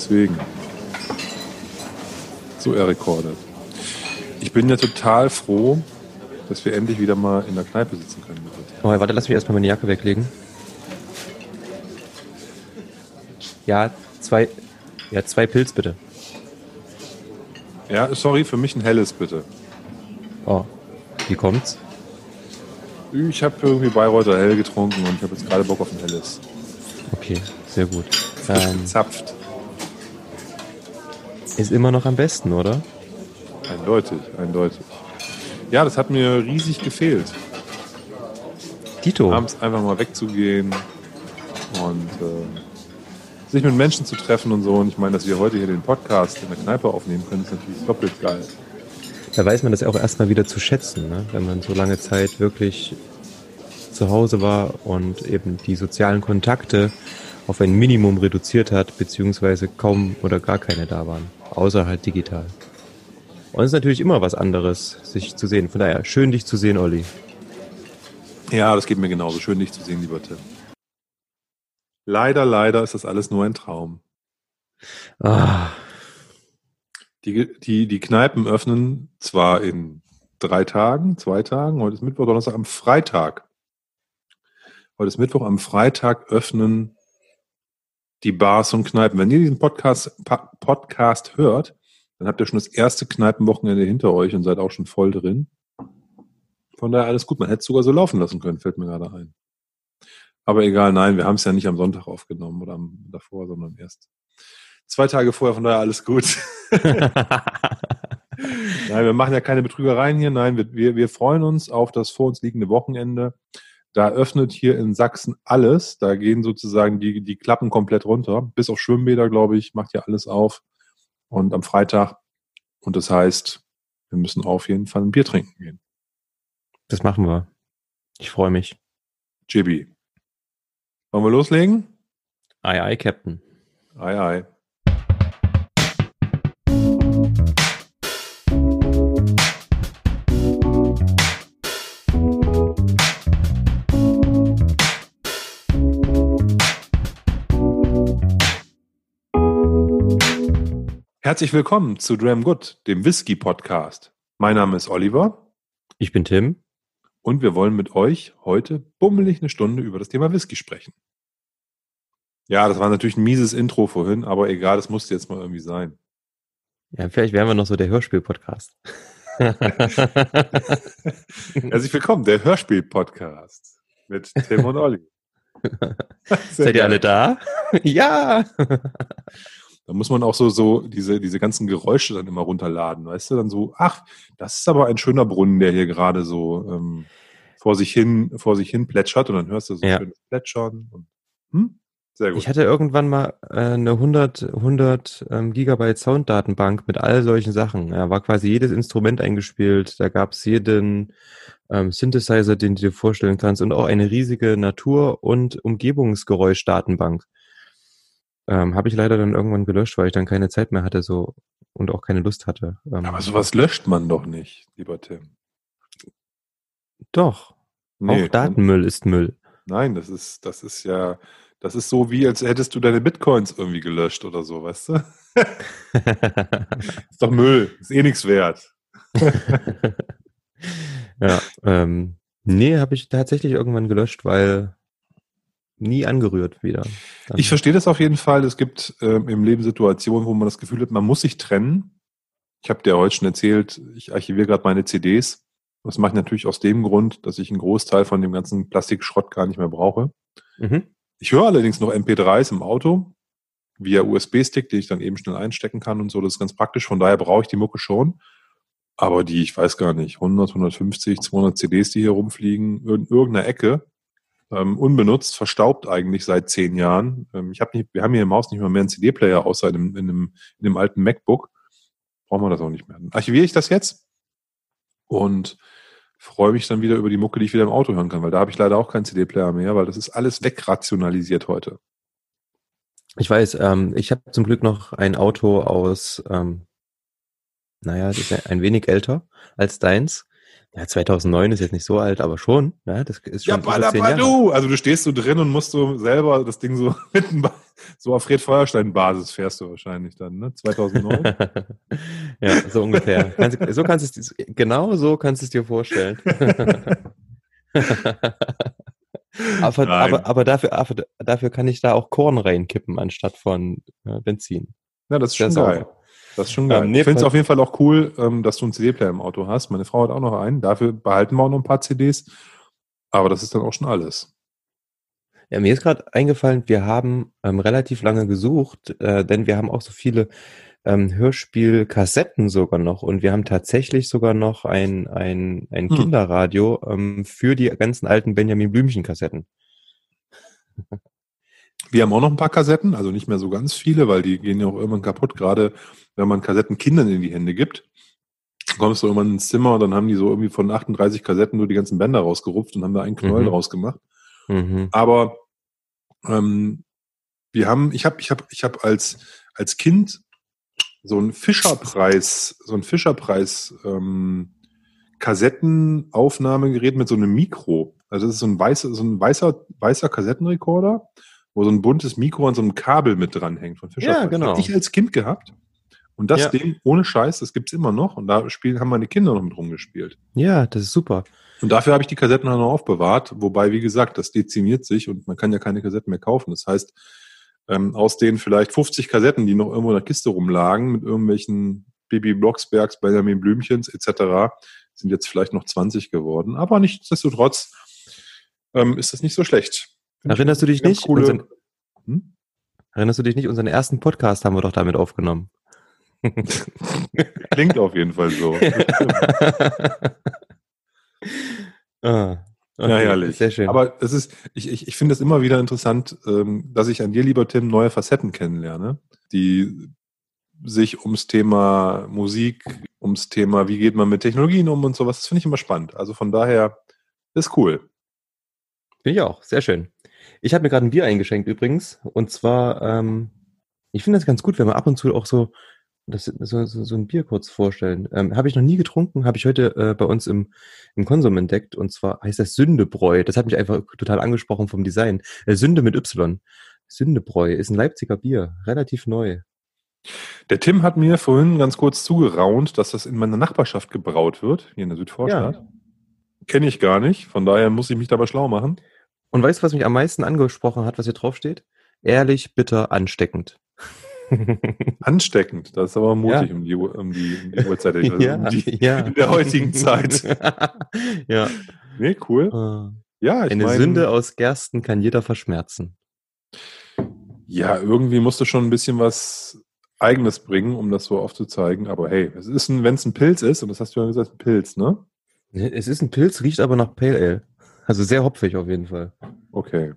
deswegen. So er recordet. Ich bin ja total froh, dass wir endlich wieder mal in der Kneipe sitzen können. Oh, warte, lass mich erstmal meine Jacke weglegen. Ja, zwei, ja, zwei Pilz bitte. Ja, sorry, für mich ein helles bitte. Oh, wie kommt's? Ich habe irgendwie Bayreuther hell getrunken und ich habe jetzt gerade Bock auf ein helles. Okay, sehr gut. Frisch Ähm, gezapft. Ist immer noch am besten, oder? Eindeutig, eindeutig. Ja, das hat mir riesig gefehlt. Dito. Abends einfach mal wegzugehen und äh, sich mit Menschen zu treffen und so. Und ich meine, dass wir heute hier den Podcast in der Kneipe aufnehmen können, ist natürlich doppelt geil. Da weiß man das auch erstmal wieder zu schätzen, ne? wenn man so lange Zeit wirklich zu Hause war und eben die sozialen Kontakte auf ein Minimum reduziert hat, beziehungsweise kaum oder gar keine da waren, außer halt digital. Und es ist natürlich immer was anderes, sich zu sehen. Von daher, schön dich zu sehen, Olli. Ja, das geht mir genauso. Schön, dich zu sehen, lieber Tim. Leider, leider ist das alles nur ein Traum. Ah, Die, die, die Kneipen öffnen zwar in drei Tagen, zwei Tagen, heute ist Mittwoch, Donnerstag, am Freitag. Heute ist Mittwoch, am Freitag öffnen die Bars und Kneipen. Wenn ihr diesen Podcast, Podcast hört, dann habt ihr schon das erste Kneipenwochenende hinter euch und seid auch schon voll drin. Von daher alles gut. Man hätte es sogar so laufen lassen können, fällt mir gerade ein. Aber egal, nein, wir haben es ja nicht am Sonntag aufgenommen oder am, davor, sondern erst zwei Tage vorher. Von daher alles gut. Nein, wir machen ja keine Betrügereien hier. Nein, wir, wir, wir freuen uns auf das vor uns liegende Wochenende. Da öffnet hier in Sachsen alles. Da gehen sozusagen die, die Klappen komplett runter. Bis auf Schwimmbäder, glaube ich, macht ja alles auf. Und am Freitag. Und das heißt, wir müssen auf jeden Fall ein Bier trinken gehen. das machen wir. Ich freue mich. JB. Wollen wir loslegen? Ei, ei, Captain. Ei, ei. Herzlich willkommen zu Dram Good, dem Whisky Podcast. Mein Name ist Oliver Ich bin Tim. und wir wollen mit euch heute bummelig eine Stunde über das Thema Whisky sprechen. Ja, das war natürlich ein mieses Intro vorhin, aber egal, das musste jetzt mal irgendwie sein. Ja, vielleicht wären wir noch so der Hörspiel-Podcast. Herzlich willkommen, der Hörspiel-Podcast mit Tim und Olli. Seid ihr alle da? ja! Da muss man auch so, so diese, diese ganzen Geräusche dann immer runterladen, weißt du? Dann so, ach, das ist aber ein schöner Brunnen, der hier gerade so ähm, vor sich hin, vor sich hin plätschert und dann hörst du so Ja. schönes Plätschern. Und, hm? Sehr gut. Ich hatte irgendwann mal äh, eine 100, 100 ähm, Gigabyte Sounddatenbank mit all solchen Sachen. Da war quasi jedes Instrument eingespielt. Da gab es jeden ähm, Synthesizer, den du dir vorstellen kannst und auch eine riesige Natur- und Umgebungsgeräuschdatenbank. Ähm, Habe ich leider dann irgendwann gelöscht, weil ich dann keine Zeit mehr hatte so und auch keine Lust hatte. Ähm, aber sowas löscht man doch nicht, lieber Tim. Doch, Nee, auch Datenmüll ist Müll. Nein, das ist, das ist ja, das ist so wie, als hättest du deine Bitcoins irgendwie gelöscht oder so, weißt du? Ist doch Müll, ist eh nichts wert. ja, ähm, nee, habe ich tatsächlich irgendwann gelöscht, weil nie angerührt wieder. Dann- Ich verstehe das auf jeden Fall. Es gibt ähm, im Leben Situationen, wo man das Gefühl hat, man muss sich trennen. Ich habe dir heute schon erzählt, ich archiviere gerade meine CDs. Das mache ich natürlich aus dem Grund, dass ich einen Großteil von dem ganzen Plastikschrott gar nicht mehr brauche. Mhm. Ich höre allerdings noch MP3s im Auto via USB-Stick, den ich dann eben schnell einstecken kann und so. Das ist ganz praktisch. Von daher brauche ich die Mucke schon. Aber die, ich weiß gar nicht, 100, 150, 200 CDs, die hier rumfliegen, in irgendeiner Ecke, ähm, unbenutzt, verstaubt eigentlich seit zehn Jahren. Ähm, ich habe nicht, wir haben hier im Haus nicht mal mehr einen CD-Player, außer in einem, in, einem, in einem alten MacBook. Brauchen wir das auch nicht mehr. Dann archiviere ich das jetzt und freue mich dann wieder über die Mucke, die ich wieder im Auto hören kann, weil da habe ich leider auch keinen CD-Player mehr, weil das ist alles wegrationalisiert heute. Ich weiß, ähm, ich habe zum Glück noch ein Auto aus, ähm, naja, ein wenig älter als deins. Ja, 2009 ist jetzt nicht so alt, aber schon. Ja, das ist schon Ja. Badabadu! Also du stehst so drin und musst so selber das Ding so mitten bei- so auf Fred Feuerstein Basis fährst du wahrscheinlich dann, ne? 2009. ja, so ungefähr. Kannst, du- so kannst du es, genau so kannst du es dir vorstellen. aber, aber, aber, dafür, aber dafür kann ich da auch Korn reinkippen anstatt von äh, Benzin. Ja, das ist schon Sehr geil. sauber. Das ist schon geil. Ähm, nee, ich finde es auf jeden Fall auch cool, ähm, dass du einen CD-Player im Auto hast. Meine Frau hat auch noch einen. Dafür behalten wir auch noch ein paar CDs. Aber das ist dann auch schon alles. Ja, mir ist gerade eingefallen, wir haben ähm, relativ lange gesucht, äh, denn wir haben auch so viele ähm, Hörspielkassetten sogar noch und wir haben tatsächlich sogar noch ein, ein, ein Hm. Kinderradio ähm, für die ganzen alten Benjamin Blümchen-Kassetten. Wir haben auch noch ein paar Kassetten, also nicht mehr so ganz viele, weil die gehen ja auch irgendwann kaputt, gerade wenn man Kassetten Kindern in die Hände gibt. Kommst du irgendwann ins Zimmer und dann haben die so irgendwie von 38 Kassetten nur die ganzen Bänder rausgerupft und haben da einen Knäuel Mhm. draus gemacht. Mhm. Aber ähm, wir haben, ich habe, ich habe, ich habe als als Kind so einen Fischerpreis, so ein Fischerpreis ähm, Kassettenaufnahmegerät mit so einem Mikro. Also das ist so ein weißer, so ein weißer, weißer Kassettenrekorder, wo so ein buntes Mikro an so einem Kabel mit dranhängt von Fischer. Ja, genau. Hab ich als Kind gehabt. Und das Ja. Ding, ohne Scheiß, das gibt's immer noch. Und da spielen, haben meine Kinder noch mit rumgespielt. Ja, das ist super. Und dafür habe ich die Kassetten dann noch aufbewahrt, wobei, wie gesagt, das dezimiert sich und man kann ja keine Kassetten mehr kaufen. Das heißt, ähm, aus den vielleicht 50 Kassetten, die noch irgendwo in der Kiste rumlagen, mit irgendwelchen Bibi Blocksbergs, Benjamin Blümchens etc., sind jetzt vielleicht noch 20 geworden. Aber nichtsdestotrotz ähm, ist das nicht so schlecht. Erinnerst du dich nicht? Coole, Unseren, hm? erinnerst du dich nicht? Unseren ersten Podcast haben wir doch damit aufgenommen. Klingt auf jeden Fall so. ah, Ja, herrlich. Sehr schön. Aber es ist, ich, ich, ich finde es immer wieder interessant, ähm, dass ich an dir, lieber Tim, neue Facetten kennenlerne, die sich ums Thema Musik, ums Thema, wie geht man mit Technologien um und sowas, das finde ich immer spannend. Also von daher ist cool. Finde ich auch, sehr schön. Ich habe mir gerade ein Bier eingeschenkt übrigens. Und zwar, ähm, ich finde das ganz gut, wenn wir ab und zu auch so, das, so, so, so ein Bier kurz vorstellen. Ähm, habe ich noch nie getrunken, habe ich heute äh, bei uns im, im Konsum entdeckt. Und zwar heißt das Sündebräu. Das hat mich einfach total angesprochen vom Design. Äh, Sünde mit Y. Sündebräu ist ein Leipziger Bier, relativ neu. Der Tim hat mir vorhin ganz kurz zugeraunt, dass das in meiner Nachbarschaft gebraut wird, hier in der Südvorstadt. Kenne ich gar nicht, von daher muss ich mich dabei schlau machen. Und weißt du, was mich am meisten angesprochen hat, was hier drauf steht? Ehrlich, bitter, ansteckend. Ansteckend, das ist aber mutig Ja. um, die, um, die, um die Uhrzeit, also ja, um die, ja. in der heutigen Zeit. ja. Nee, cool. Äh, Ja, ich Eine mein, Sünde aus Gersten kann jeder verschmerzen. Ja, irgendwie musst du schon ein bisschen was Eigenes bringen, um das so aufzuzeigen. Aber hey, es ist ein, wenn es ein Pilz ist, und das hast du ja gesagt, ein Pilz, ne? Es ist ein Pilz, riecht aber nach Pale Ale. Also sehr hopfig auf jeden Fall. Okay.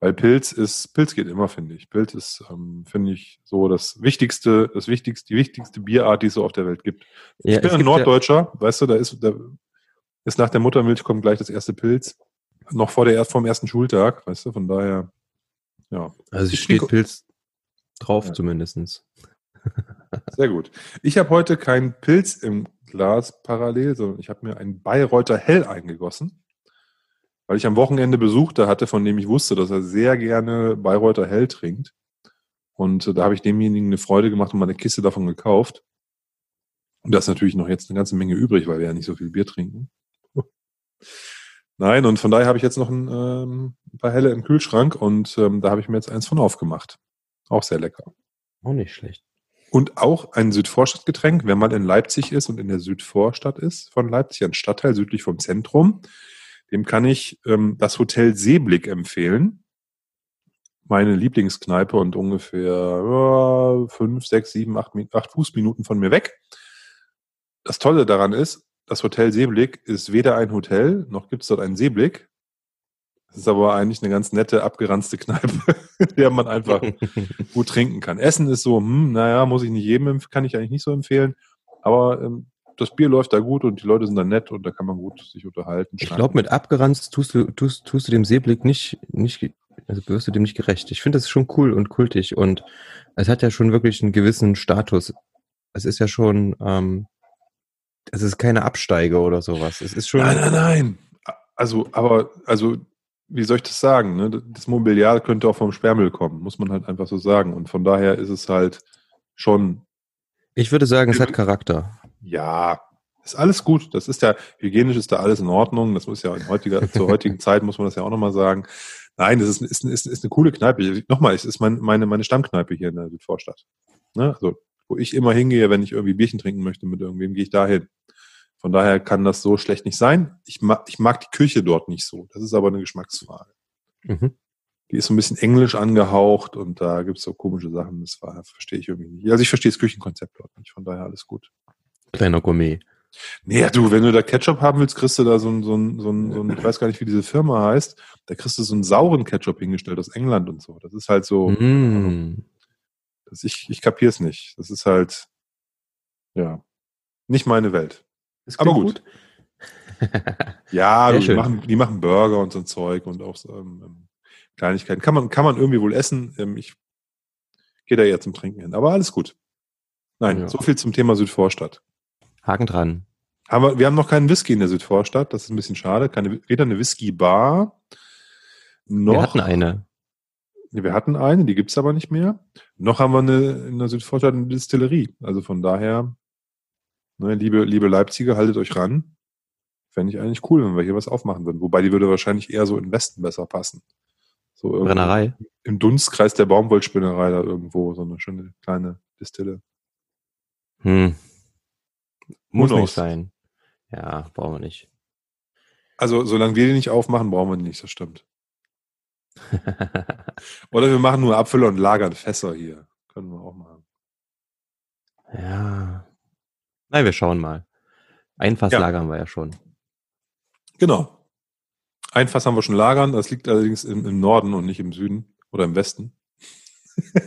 Weil Pilz ist, Pilz geht immer, finde ich. Pilz ist, ähm, finde ich, so das wichtigste, das wichtigste, die wichtigste Bierart, die es so auf der Welt gibt. Ja, ich bin ein gibt ja- Norddeutscher, weißt du, da ist, da ist nach der Muttermilch kommt gleich das erste Pilz. Noch vor der, vor dem ersten Schultag, weißt du, von daher, ja. Also Ich steht Pilz drauf Ja. zumindestens. Sehr gut. Ich habe heute keinen Pilz im Glas parallel, sondern ich habe mir einen Bayreuther Hell eingegossen, weil ich am Wochenende Besuch da hatte, von dem ich wusste, dass er sehr gerne Bayreuther Hell trinkt. Und äh, da habe ich demjenigen eine Freude gemacht und mal eine Kiste davon gekauft. Und da ist natürlich noch jetzt eine ganze Menge übrig, weil wir ja nicht so viel Bier trinken. Nein, und von daher habe ich jetzt noch ein, ähm, ein paar Helle im Kühlschrank und ähm, da habe ich mir jetzt eins von aufgemacht. Auch sehr lecker. Auch nicht schlecht. Und auch ein Südvorstadtgetränk, wenn man in Leipzig ist und in der Südvorstadt ist von Leipzig, ein Stadtteil südlich vom Zentrum, dem kann ich ähm, das Hotel Seeblick empfehlen. Meine Lieblingskneipe und ungefähr ja, fünf, sechs, sieben, acht, acht Fußminuten von mir weg. Das Tolle daran ist, das Hotel Seeblick ist weder ein Hotel, noch gibt es dort einen Seeblick. Es ist aber eigentlich eine ganz nette, abgeranzte Kneipe, in der man einfach gut trinken kann. Essen ist so, hm, naja, muss ich nicht jedem, kann ich eigentlich nicht so empfehlen. Aber ähm, das Bier läuft da gut und die Leute sind da nett und da kann man gut sich unterhalten. Ich glaube, mit abgeranzt tust du, tust, tust du dem Seeblick nicht, nicht, also wirst du dem nicht gerecht. Ich finde das schon cool und kultig und es hat ja schon wirklich einen gewissen Status. Es ist ja schon, ähm, es ist keine Absteige oder sowas. Es ist schon. Nein, nein, nein. Also, aber, also, wie soll ich das sagen? Ne? Das Mobiliar könnte auch vom Sperrmüll kommen, muss man halt einfach so sagen. Und von daher ist es halt schon. Ich würde sagen, es hat Charakter. Ja, ist alles gut. Das ist ja, hygienisch ist da alles in Ordnung. Das muss ja in heutiger, zur heutigen Zeit muss man das ja auch nochmal sagen. Nein, das ist, ist, ist, ist eine coole Kneipe. Nochmal, es ist mein, meine, meine Stammkneipe hier in der Südvorstadt. Ne? Also, wo ich immer hingehe, wenn ich irgendwie Bierchen trinken möchte mit irgendwem, gehe ich da hin. Von daher kann das so schlecht nicht sein. Ich mag, ich mag die Küche dort nicht so. Das ist aber eine Geschmacksfrage. Mhm. Die ist so ein bisschen englisch angehaucht und da gibt es so komische Sachen. Das war, verstehe ich irgendwie nicht. Also ich verstehe das Küchenkonzept dort nicht. Von daher alles gut. Kleiner Gourmet. Nee, du, wenn du da Ketchup haben willst, kriegst du da so ein, so ein, so ein, so ein ich weiß gar nicht, wie diese Firma heißt, da kriegst du so einen sauren Ketchup hingestellt aus England und so. Das ist halt so, mm. das, ich, ich kapier's nicht. Das ist halt, ja, nicht meine Welt. Aber gut. gut. ja, die, machen, die machen Burger und so ein Zeug und auch so, ähm, ähm, Kleinigkeiten. Kann man, kann man irgendwie wohl essen. Ähm, ich gehe da eher zum Trinken hin. Aber alles gut. Nein, ja. so viel zum Thema Südvorstadt. Haken dran. Haben wir, wir haben noch keinen Whisky in der Südvorstadt. Das ist ein bisschen schade. Keine, weder eine Whisky-Bar noch. Wir hatten eine. Wir hatten eine, die gibt's aber nicht mehr. Noch haben wir eine, in der Südvorstadt eine Distillerie. Also von daher, ne, liebe, liebe Leipziger, haltet euch ran. Fände ich eigentlich cool, wenn wir hier was aufmachen würden. Wobei die würde wahrscheinlich eher so im Westen besser passen. So Brennerei. Im Dunstkreis der Baumwollspinnerei da irgendwo, so eine schöne kleine Distille. Hm, muss Unos. nicht sein. Ja, brauchen wir nicht. Also, solange wir die nicht aufmachen, brauchen wir die nicht, das stimmt. Oder wir machen nur Apfel und lagern Fässer hier. Können wir auch machen. Ja. Nein, wir schauen mal. Ein Fass ja. lagern wir ja schon. Genau. Ein Fass haben wir schon lagern. Das liegt allerdings im, im Norden und nicht im Süden oder im Westen.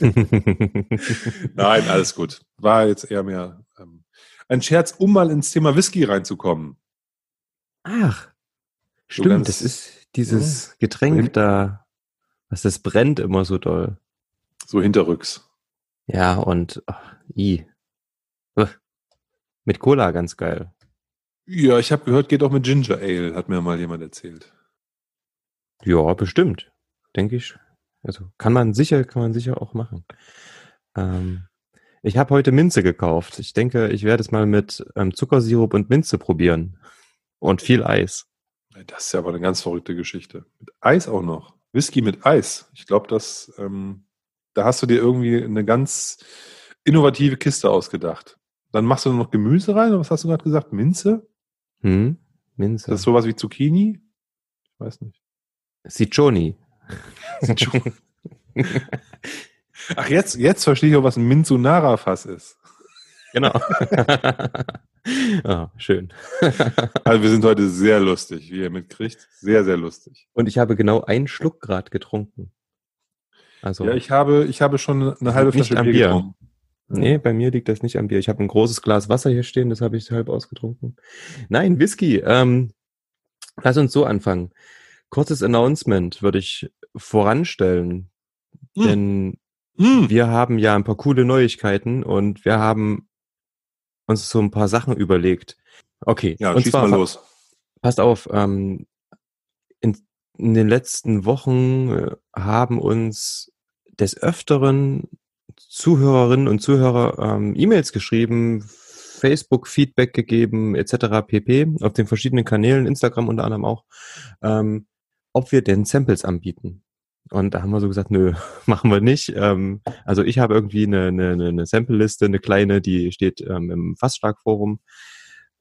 Nein, alles gut. War jetzt eher mehr ein Scherz, um mal ins Thema Whisky reinzukommen. Ach, so stimmt, das ist dieses ja, Getränk so da, was das brennt immer so doll. So hinterrücks. Ja, und oh, i. Mit Cola ganz geil. Ja, ich habe gehört, geht auch mit Ginger Ale, hat mir mal jemand erzählt. Ja, bestimmt, denke ich. Also kann man sicher, kann man sicher auch machen. Ähm, ich habe heute Minze gekauft. Ich denke, ich werde es mal mit ähm, Zuckersirup und Minze probieren. Und viel Eis. Das ist ja aber eine ganz verrückte Geschichte. Mit Eis auch noch. Whisky mit Eis. Ich glaube, dass ähm, da hast du dir irgendwie eine ganz innovative Kiste ausgedacht. Dann machst du noch Gemüse rein, oder was hast du gerade gesagt? Minze? Hm, Minze. Das ist sowas wie Zucchini? Ich weiß nicht. Ciccioni. Ciccioni. Ach, jetzt, jetzt verstehe ich auch, was ein Minzunara-Fass ist. Genau. oh, schön. also wir sind heute sehr lustig, wie ihr mitkriegt. Sehr, sehr lustig. Und ich habe genau einen Schluck gerade getrunken. Also ja, ich habe, ich habe schon eine halbe Flasche Bier, Bier getrunken. Nee, bei mir liegt das nicht am Bier. Ich habe ein großes Glas Wasser hier stehen, das habe ich halb ausgetrunken. Nein, Whisky. Ähm, lass uns so anfangen. Kurzes Announcement würde ich voranstellen. Hm. Denn hm. Wir haben ja ein paar coole Neuigkeiten und wir haben uns so ein paar Sachen überlegt. Okay, ja, und schieß zwar, mal los. Passt auf, ähm, in, in den letzten Wochen äh, haben uns des Öfteren Zuhörerinnen und Zuhörer ähm, E-Mails geschrieben, Facebook-Feedback gegeben, etc. pp. auf den verschiedenen Kanälen, Instagram unter anderem auch, ähm, ob wir denn Samples anbieten. Und da haben wir so gesagt, nö, machen wir nicht. Ähm, also ich habe irgendwie eine, eine, eine Sample-Liste, eine kleine, die steht ähm, im Fassstark-Forum.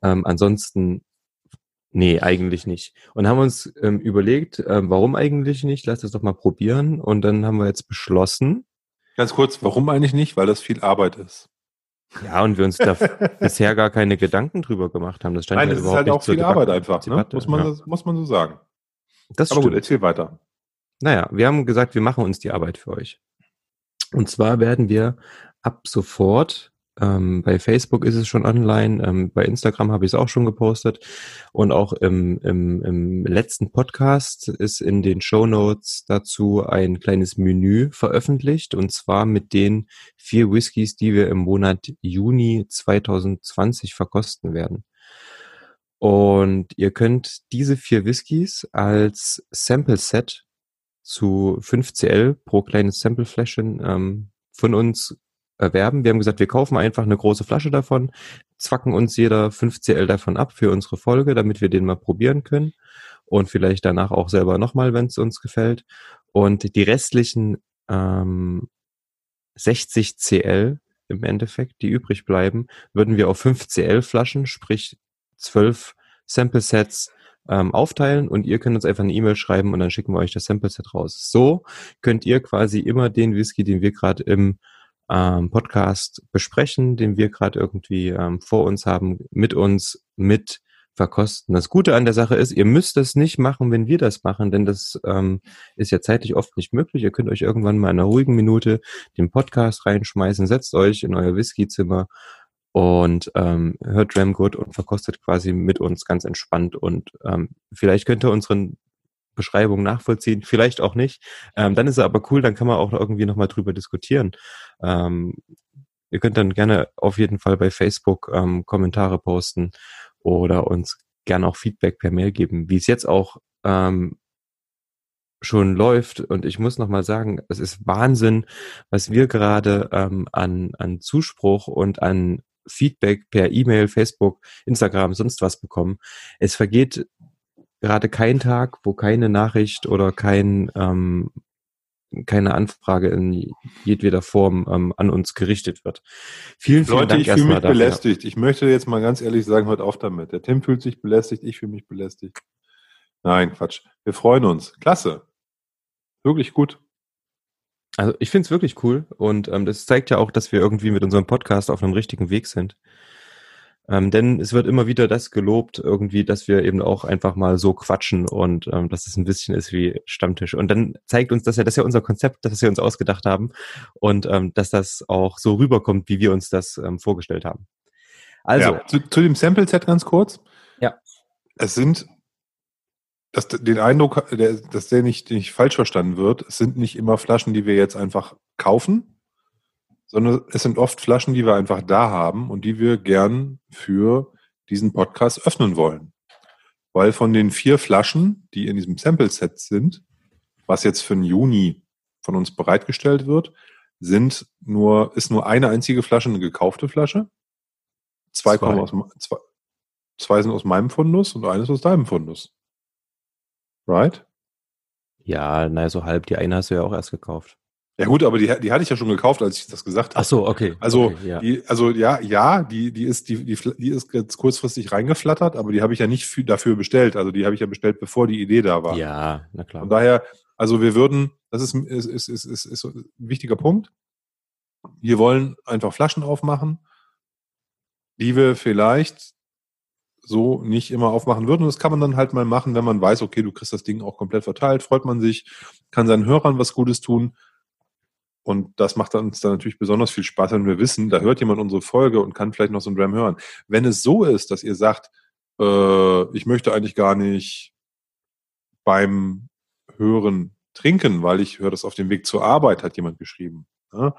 Ähm, ansonsten, nee, eigentlich nicht. Und haben uns ähm, überlegt, ähm, warum eigentlich nicht? Lass das doch mal probieren. Und dann haben wir jetzt beschlossen. Ganz kurz, warum eigentlich nicht? Weil das viel Arbeit ist. Ja, und wir uns da bisher gar keine Gedanken drüber gemacht haben. Das stand Nein, ja das überhaupt ist halt auch viel Arbeit einfach, ne? muss, man, ja. muss man so sagen. Das Aber stimmt. gut, erzähl weiter. Naja, wir haben gesagt, wir machen uns die Arbeit für euch. Und zwar werden wir ab sofort Ähm, bei Facebook ist es schon online, ähm, bei Instagram habe ich es auch schon gepostet und auch im, im, im letzten Podcast ist in den Show Notes dazu ein kleines Menü veröffentlicht und zwar mit den vier Whiskys, die wir im Monat Juni 2020 verkosten werden. Und ihr könnt diese vier Whiskys als Sample Set zu 5cl pro kleines Samplefläschchen ähm, von uns erwerben. Wir haben gesagt, wir kaufen einfach eine große Flasche davon, zwacken uns jeder 5cl davon ab für unsere Folge, damit wir den mal probieren können und vielleicht danach auch selber nochmal, wenn es uns gefällt. Und die restlichen ähm, 60 cl im Endeffekt, die übrig bleiben, würden wir auf 5 cl Flaschen, sprich 12 Sample Sets ähm, aufteilen und ihr könnt uns einfach eine E-Mail schreiben und dann schicken wir euch das Sample Set raus. So könnt ihr quasi immer den Whisky, den wir gerade im ähm, Podcast besprechen, den wir gerade irgendwie ähm, vor uns haben, mit uns mit verkosten. Das Gute an der Sache ist, ihr müsst das nicht machen, wenn wir das machen, denn das ähm, ist ja zeitlich oft nicht möglich. Ihr könnt euch irgendwann mal in einer ruhigen Minute den Podcast reinschmeißen, setzt euch in euer Whiskyzimmer und ähm, hört Good und verkostet quasi mit uns ganz entspannt und ähm, vielleicht könnt ihr unseren Beschreibung nachvollziehen, vielleicht auch nicht. Ähm, dann ist es aber cool, dann kann man auch irgendwie nochmal drüber diskutieren. Ähm, ihr könnt dann gerne auf jeden Fall bei Facebook ähm, Kommentare posten oder uns gerne auch Feedback per Mail geben, wie es jetzt auch ähm, schon läuft. Und ich muss nochmal sagen, es ist Wahnsinn, was wir gerade ähm, an, an Zuspruch und an Feedback per E-Mail, Facebook, Instagram, sonst was bekommen. Es vergeht gerade kein Tag, wo keine Nachricht oder kein ähm, keine Anfrage in jedweder Form ähm, an uns gerichtet wird. Vielen, vielen Leute, Dank ich fühle mich dafür. belästigt. Ich möchte jetzt mal ganz ehrlich sagen, hört auf damit. Der Tim fühlt sich belästigt, ich fühle mich belästigt. Nein, Quatsch. Wir freuen uns. Klasse. Wirklich gut. Also ich finde es wirklich cool und ähm, das zeigt ja auch, dass wir irgendwie mit unserem Podcast auf einem richtigen Weg sind. Ähm, denn es wird immer wieder das gelobt, irgendwie, dass wir eben auch einfach mal so quatschen und ähm, dass es ein bisschen ist wie Stammtisch. Und dann zeigt uns das ja, das ist ja unser Konzept, das wir uns ausgedacht haben und ähm, dass das auch so rüberkommt, wie wir uns das ähm, vorgestellt haben. Also. Ja, zu, zu dem Sample-Set ganz kurz. Ja. Es sind dass den Eindruck, dass der nicht, nicht falsch verstanden wird, es sind nicht immer Flaschen, die wir jetzt einfach kaufen, sondern es sind oft Flaschen, die wir einfach da haben und die wir gern für diesen Podcast öffnen wollen. Weil von den vier Flaschen, die in diesem Sample-Set sind, was jetzt für den Juni von uns bereitgestellt wird, sind nur, ist nur eine einzige Flasche eine gekaufte Flasche. Zwei, zwei. kommen aus, zwei, zwei sind aus meinem Fundus und eines aus deinem Fundus. Right? Ja, naja, so halb. Die eine hast du ja auch erst gekauft. Ja gut, aber die, die hatte ich ja schon gekauft, als ich das gesagt habe. Ach so, okay. Also, okay, ja. Die, also ja, ja, die, die ist, die, die, die ist jetzt kurzfristig reingeflattert, aber die habe ich ja nicht für, dafür bestellt. Also die habe ich ja bestellt, bevor die Idee da war. Ja, na klar. Von daher, also wir würden, das ist, ist, ist, ist, ist, ist ein wichtiger Punkt. Wir wollen einfach Flaschen aufmachen, die wir vielleicht so nicht immer aufmachen würden. Und das kann man dann halt mal machen, wenn man weiß, okay, du kriegst das Ding auch komplett verteilt, freut man sich, kann seinen Hörern was Gutes tun. Und das macht uns dann natürlich besonders viel Spaß, wenn wir wissen, da hört jemand unsere Folge und kann vielleicht noch so ein Dram hören. Wenn es so ist, dass ihr sagt, äh, ich möchte eigentlich gar nicht beim Hören trinken, weil ich höre das auf dem Weg zur Arbeit, hat jemand geschrieben. Ja?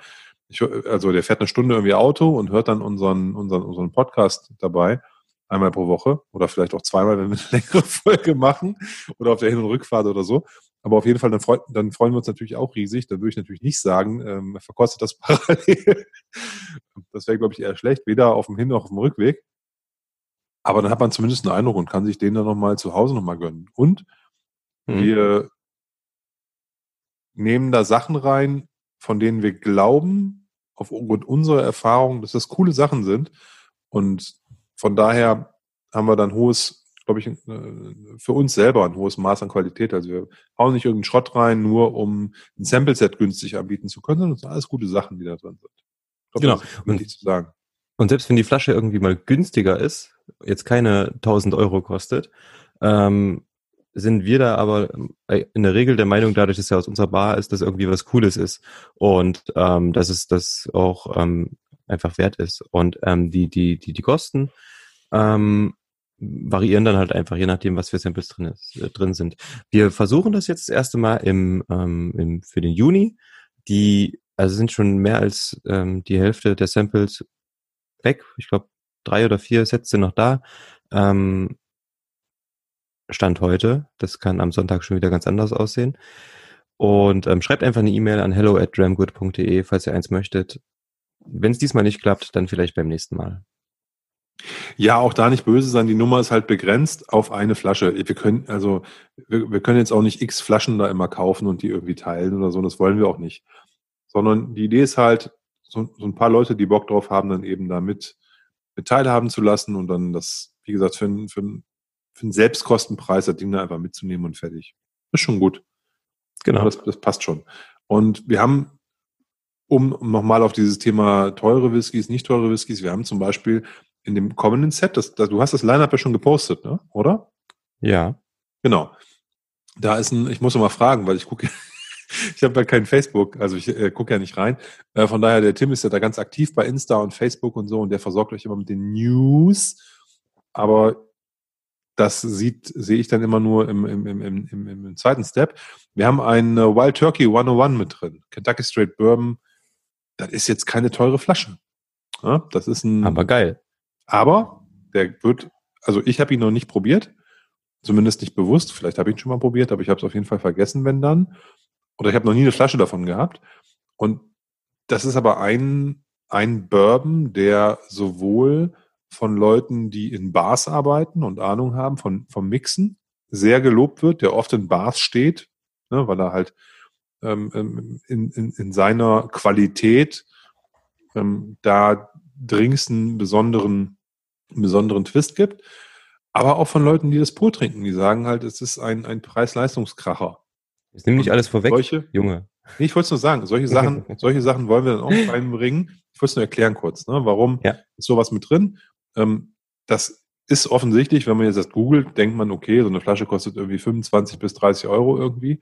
Ich, also der fährt eine Stunde irgendwie Auto und hört dann unseren, unseren, unseren Podcast dabei einmal pro Woche oder vielleicht auch zweimal, wenn wir eine längere Folge machen oder auf der Hin- und Rückfahrt oder so. Aber auf jeden Fall, dann, freut, dann freuen wir uns natürlich auch riesig. Dann würde ich natürlich nicht sagen, ähm, verkostet das parallel. das wäre, glaube ich, eher schlecht, weder auf dem Hin- noch auf dem Rückweg. Aber dann hat man zumindest einen Eindruck und kann sich den dann nochmal zu Hause nochmal gönnen. Und mhm. wir nehmen da Sachen rein, von denen wir glauben, aufgrund unserer Erfahrung, dass das coole Sachen sind. Und von daher haben wir dann hohes, glaube ich, äh, für uns selber ein hohes Maß an Qualität. Also wir hauen nicht irgendeinen Schrott rein, nur um ein Sample-Set günstig anbieten zu können, sondern es sind alles gute Sachen, die da drin sind. Glaub, genau. Und, zu sagen. und selbst wenn die Flasche irgendwie mal günstiger ist, jetzt keine 1000 Euro kostet, ähm, sind wir da aber äh, in der Regel der Meinung, dadurch, dass ja aus unserer Bar ist, dass irgendwie was Cooles ist und ähm, dass es das auch ähm, einfach wert ist. Und ähm, die, die, die, die Kosten ähm, variieren dann halt einfach, je nachdem, was für Samples drin, ist, äh, drin sind. Wir versuchen das jetzt das erste Mal im, ähm, im, für den Juni. Die, also sind schon mehr als ähm, die Hälfte der Samples weg. Ich glaube, drei oder vier sind noch da. Ähm, Stand heute. Das kann am Sonntag schon wieder ganz anders aussehen. Und ähm, schreibt einfach eine E-Mail an hello at dramgood.de, falls ihr eins möchtet. Wenn es diesmal nicht klappt, dann vielleicht beim nächsten Mal. Ja, auch da nicht böse sein. Die Nummer ist halt begrenzt auf eine Flasche. Wir können, also, wir, wir können jetzt auch nicht x Flaschen da immer kaufen und die irgendwie teilen oder so. Das wollen wir auch nicht. Sondern die Idee ist halt, so, so ein paar Leute, die Bock drauf haben, dann eben da mit, teilhaben zu lassen und dann das, wie gesagt, für, für, für einen Selbstkostenpreis das Ding da einfach mitzunehmen und fertig. ist schon gut. Genau. Das, das passt schon. Und wir haben, um nochmal auf dieses Thema teure Whiskys, nicht teure Whiskys, wir haben zum Beispiel in dem kommenden Set, das, das, du hast das Line-Up ja schon gepostet, ne? oder? Ja. Genau. Da ist ein, ich muss mal fragen, weil ich gucke, ich habe ja kein Facebook, also ich äh, gucke ja nicht rein. Äh, von daher, der Tim ist ja da ganz aktiv bei Insta und Facebook und so und der versorgt euch immer mit den News. Aber das sieht, sehe ich dann immer nur im, im, im, im, im, im zweiten Step. Wir haben ein Wild Turkey 101 mit drin. Kentucky Straight Bourbon. Das ist jetzt keine teure Flasche. Ja, das ist ein. Aber geil. Aber der wird, also ich habe ihn noch nicht probiert. Zumindest nicht bewusst. Vielleicht habe ich ihn schon mal probiert, aber ich habe es auf jeden Fall vergessen, wenn dann. Oder ich habe noch nie eine Flasche davon gehabt. Und das ist aber ein, ein Bourbon, der sowohl von Leuten, die in Bars arbeiten und Ahnung haben von, vom Mixen, sehr gelobt wird, der oft in Bars steht, ne, weil er halt ähm, ähm, in, in, in seiner Qualität ähm, da dringend einen besonderen, einen besonderen Twist gibt. Aber auch von Leuten, die das pur trinken, die sagen halt, es ist ein, ein Preis-Leistungskracher. Ich nehme nicht alles vorweg, solche, Junge. Nee, ich wollte es nur sagen, solche Sachen, solche Sachen wollen wir dann auch reinbringen. Ich wollte es nur erklären kurz, ne? warum ja. ist sowas mit drin. Ähm, das ist offensichtlich, wenn man jetzt das googelt, denkt man, okay, so eine Flasche kostet irgendwie 25 bis 30 Euro irgendwie.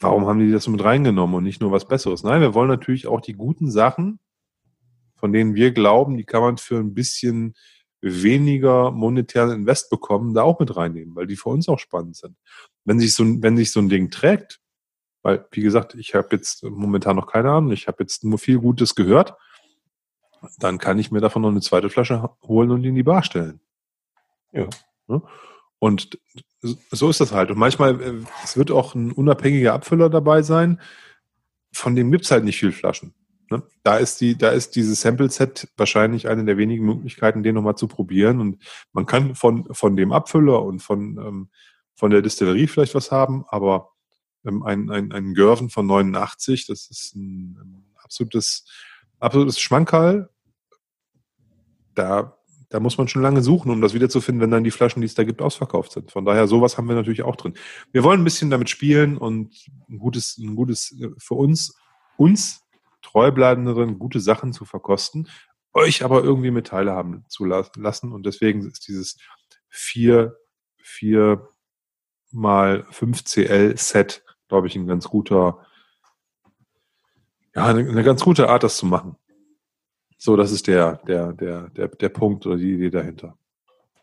Warum haben die das mit reingenommen und nicht nur was Besseres? Nein, wir wollen natürlich auch die guten Sachen, von denen wir glauben, die kann man für ein bisschen weniger monetären Invest bekommen, da auch mit reinnehmen, weil die für uns auch spannend sind. Wenn sich so, wenn sich so ein Ding trägt, weil, wie gesagt, ich habe jetzt momentan noch keine Ahnung, ich habe jetzt nur viel Gutes gehört, dann kann ich mir davon noch eine zweite Flasche holen und in die Bar stellen. Ja. Ne? Und so ist das halt. Und manchmal, äh, es wird auch ein unabhängiger Abfüller dabei sein. Von dem gibt's halt nicht viel Flaschen. Ne? Da ist die, da ist dieses Sample-Set wahrscheinlich eine der wenigen Möglichkeiten, den nochmal zu probieren. Und man kann von, von dem Abfüller und von, ähm, von der Distillerie vielleicht was haben, aber ähm, ein, ein, ein Görven von 89, das ist ein, ein absolutes absolutes Schmankerl. Da, da muss man schon lange suchen, um das wiederzufinden, wenn dann die Flaschen, die es da gibt, ausverkauft sind. Von daher, sowas haben wir natürlich auch drin. Wir wollen ein bisschen damit spielen und ein gutes, ein gutes für uns, uns treubleibenderen, gute Sachen zu verkosten, euch aber irgendwie mit teilhaben zu lassen. Und deswegen ist dieses vier, vier mal 5 CL Set, glaube ich, ein ganz guter, ja, eine, eine ganz gute Art, das zu machen. So, das ist der, der, der, der, der Punkt oder die Idee dahinter.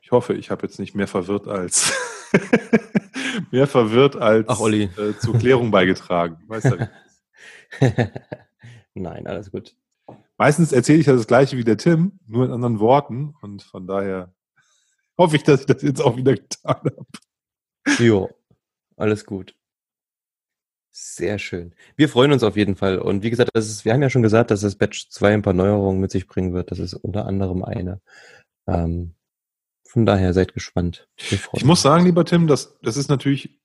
Ich hoffe, ich habe jetzt nicht mehr verwirrt als mehr verwirrt als Ach, Olli. Äh, zur Klärung beigetragen. Weißt du, Nein, alles gut. Meistens erzähle ich ja das gleiche wie der Tim, nur in anderen Worten. Und von daher hoffe ich, dass ich das jetzt auch wieder getan habe. Jo, alles gut. Sehr schön. Wir freuen uns auf jeden Fall. Und wie gesagt, das ist, wir haben ja schon gesagt, dass das Batch 2 ein paar Neuerungen mit sich bringen wird. Das ist unter anderem eine. Ähm, von daher seid gespannt. Ich muss sagen, lieber Tim, das, das ist natürlich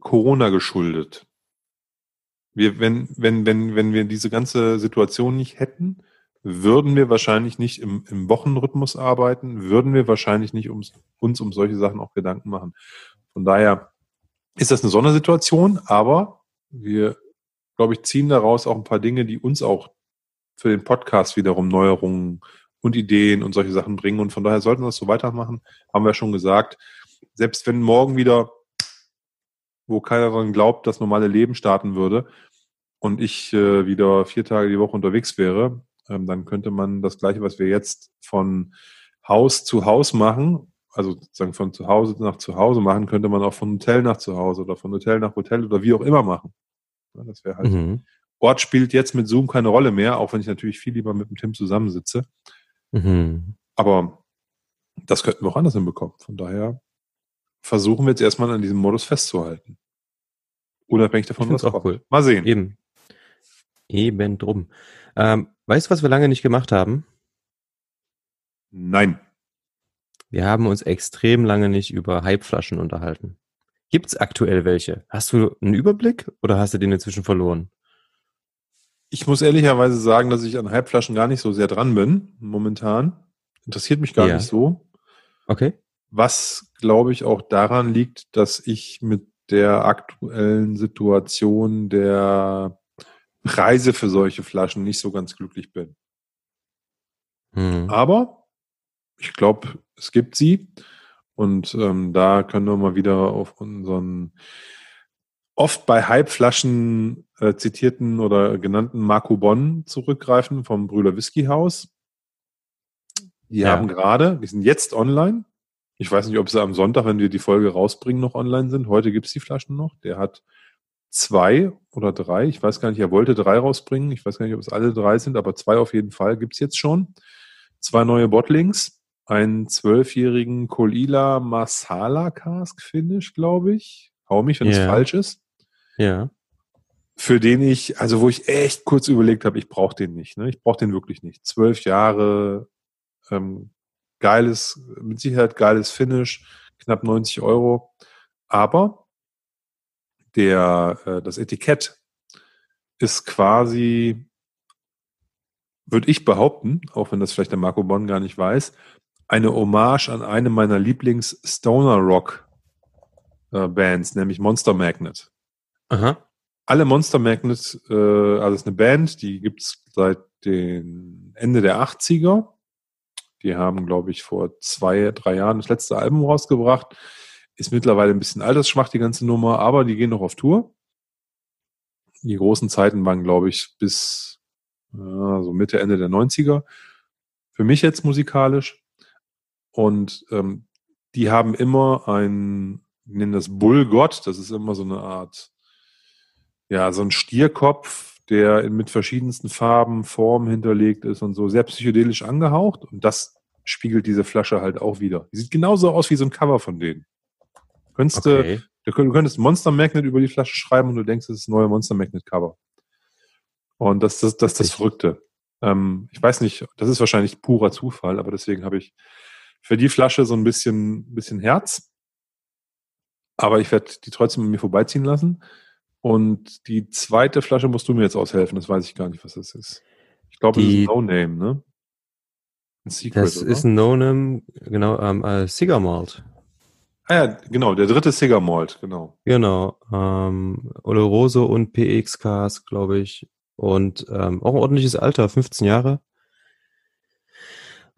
Corona geschuldet. Wir, wenn, wenn, wenn, wenn wir diese ganze Situation nicht hätten, würden wir wahrscheinlich nicht im, im Wochenrhythmus arbeiten, würden wir wahrscheinlich nicht ums, uns um solche Sachen auch Gedanken machen. Von daher ist das eine Sondersituation, aber wir, glaube ich, ziehen daraus auch ein paar Dinge, die uns auch für den Podcast wiederum Neuerungen und Ideen und solche Sachen bringen. Und von daher sollten wir das so weitermachen, haben wir schon gesagt. Selbst wenn morgen wieder, wo keiner daran glaubt, das normale Leben starten würde und ich äh, wieder vier Tage die Woche unterwegs wäre, ähm, dann könnte man das gleiche, was wir jetzt von Haus zu Haus machen, also sozusagen von zu Hause nach zu Hause machen, könnte man auch von Hotel nach zu Hause oder von Hotel nach Hotel oder wie auch immer machen. Ja, das wäre halt. Mhm. Ort spielt jetzt mit Zoom keine Rolle mehr, auch wenn ich natürlich viel lieber mit dem Tim zusammensitze. Mhm. Aber das könnten wir auch anders hinbekommen. Von daher versuchen wir jetzt erstmal an diesem Modus festzuhalten. Unabhängig davon, was auch kommt. cool. Mal sehen. Eben. Eben drum. Ähm, weißt du, was wir lange nicht gemacht haben? Nein. Wir haben uns extrem lange nicht über Hypeflaschen unterhalten. Gibt's aktuell welche? Hast du einen Überblick oder hast du den inzwischen verloren? Ich muss ehrlicherweise sagen, dass ich an Hypeflaschen gar nicht so sehr dran bin, momentan. Interessiert mich gar ja. nicht so. Okay. Was, glaube ich, auch daran liegt, dass ich mit der aktuellen Situation der Preise für solche Flaschen nicht so ganz glücklich bin. Hm. Aber ich glaube, es gibt sie. Und ähm, da können wir mal wieder auf unseren oft bei Hypeflaschen äh, zitierten oder genannten Marco Bonn zurückgreifen vom Brüder Whisky Haus. Die ja. haben gerade, die sind jetzt online. Ich weiß nicht, ob sie am Sonntag, wenn wir die Folge rausbringen, noch online sind. Heute gibt's die Flaschen noch. Der hat zwei oder drei. Ich weiß gar nicht, er wollte drei rausbringen. Ich weiß gar nicht, ob es alle drei sind, aber zwei auf jeden Fall gibt's jetzt schon. Zwei neue Bottlings. Einen zwölfjährigen Kolila Masala Cask Finish, glaube ich. Hau mich, wenn es falsch ist. Ja. Für den ich, also wo ich echt kurz überlegt habe, ich brauche den nicht. Ne? Ich brauche den wirklich nicht. Zwölf Jahre, ähm, geiles, mit Sicherheit geiles Finish, knapp 90 Euro. Aber der, äh, das Etikett ist quasi, würde ich behaupten, auch wenn das vielleicht der Marco Bonn gar nicht weiß, eine Hommage an eine meiner Lieblings-Stoner Rock äh, nämlich Monster Magnet. Aha. Alle Monster Magnet, äh, also ist eine Band, die gibt's seit den Ende der 80er. Die haben, glaube ich, vor zwei, drei Jahren das letzte Album rausgebracht. Ist mittlerweile ein bisschen altersschwach, die ganze Nummer, aber die gehen noch auf Tour. Die großen Zeiten waren, glaube ich, bis äh, so Mitte, Ende der 90er. Für mich jetzt musikalisch. Und ähm, die haben immer ein, nennen das Bullgott, das ist immer so eine Art ja, so ein Stierkopf, der mit verschiedensten Farben, Formen hinterlegt ist und so, sehr psychedelisch angehaucht. Und das spiegelt diese Flasche halt auch wieder. Die sieht genauso aus wie so ein Cover von denen. Könntest okay. du, du könntest Monster Magnet über die Flasche schreiben und du denkst, es ist ein neuer Monster Magnet Cover. Und das, das, das, das, das Verrückte. Ähm, ich weiß nicht, das ist wahrscheinlich purer Zufall, aber deswegen habe ich für die Flasche so ein bisschen, bisschen Herz. Aber ich werde die trotzdem an mir vorbeiziehen lassen. Und die zweite Flasche musst du mir jetzt aushelfen, das weiß ich gar nicht, was das ist. Ich glaube, das ist ein No-Name, ne? Ein Secret, das oder? ist ein No-Name, genau, ähm, äh, Cigar Malt. Ah ja, genau, der dritte Cigar Malt, genau. Genau, ähm, Oloroso und PXKs, glaube ich. Und ähm, auch ein ordentliches Alter, 15 Jahre.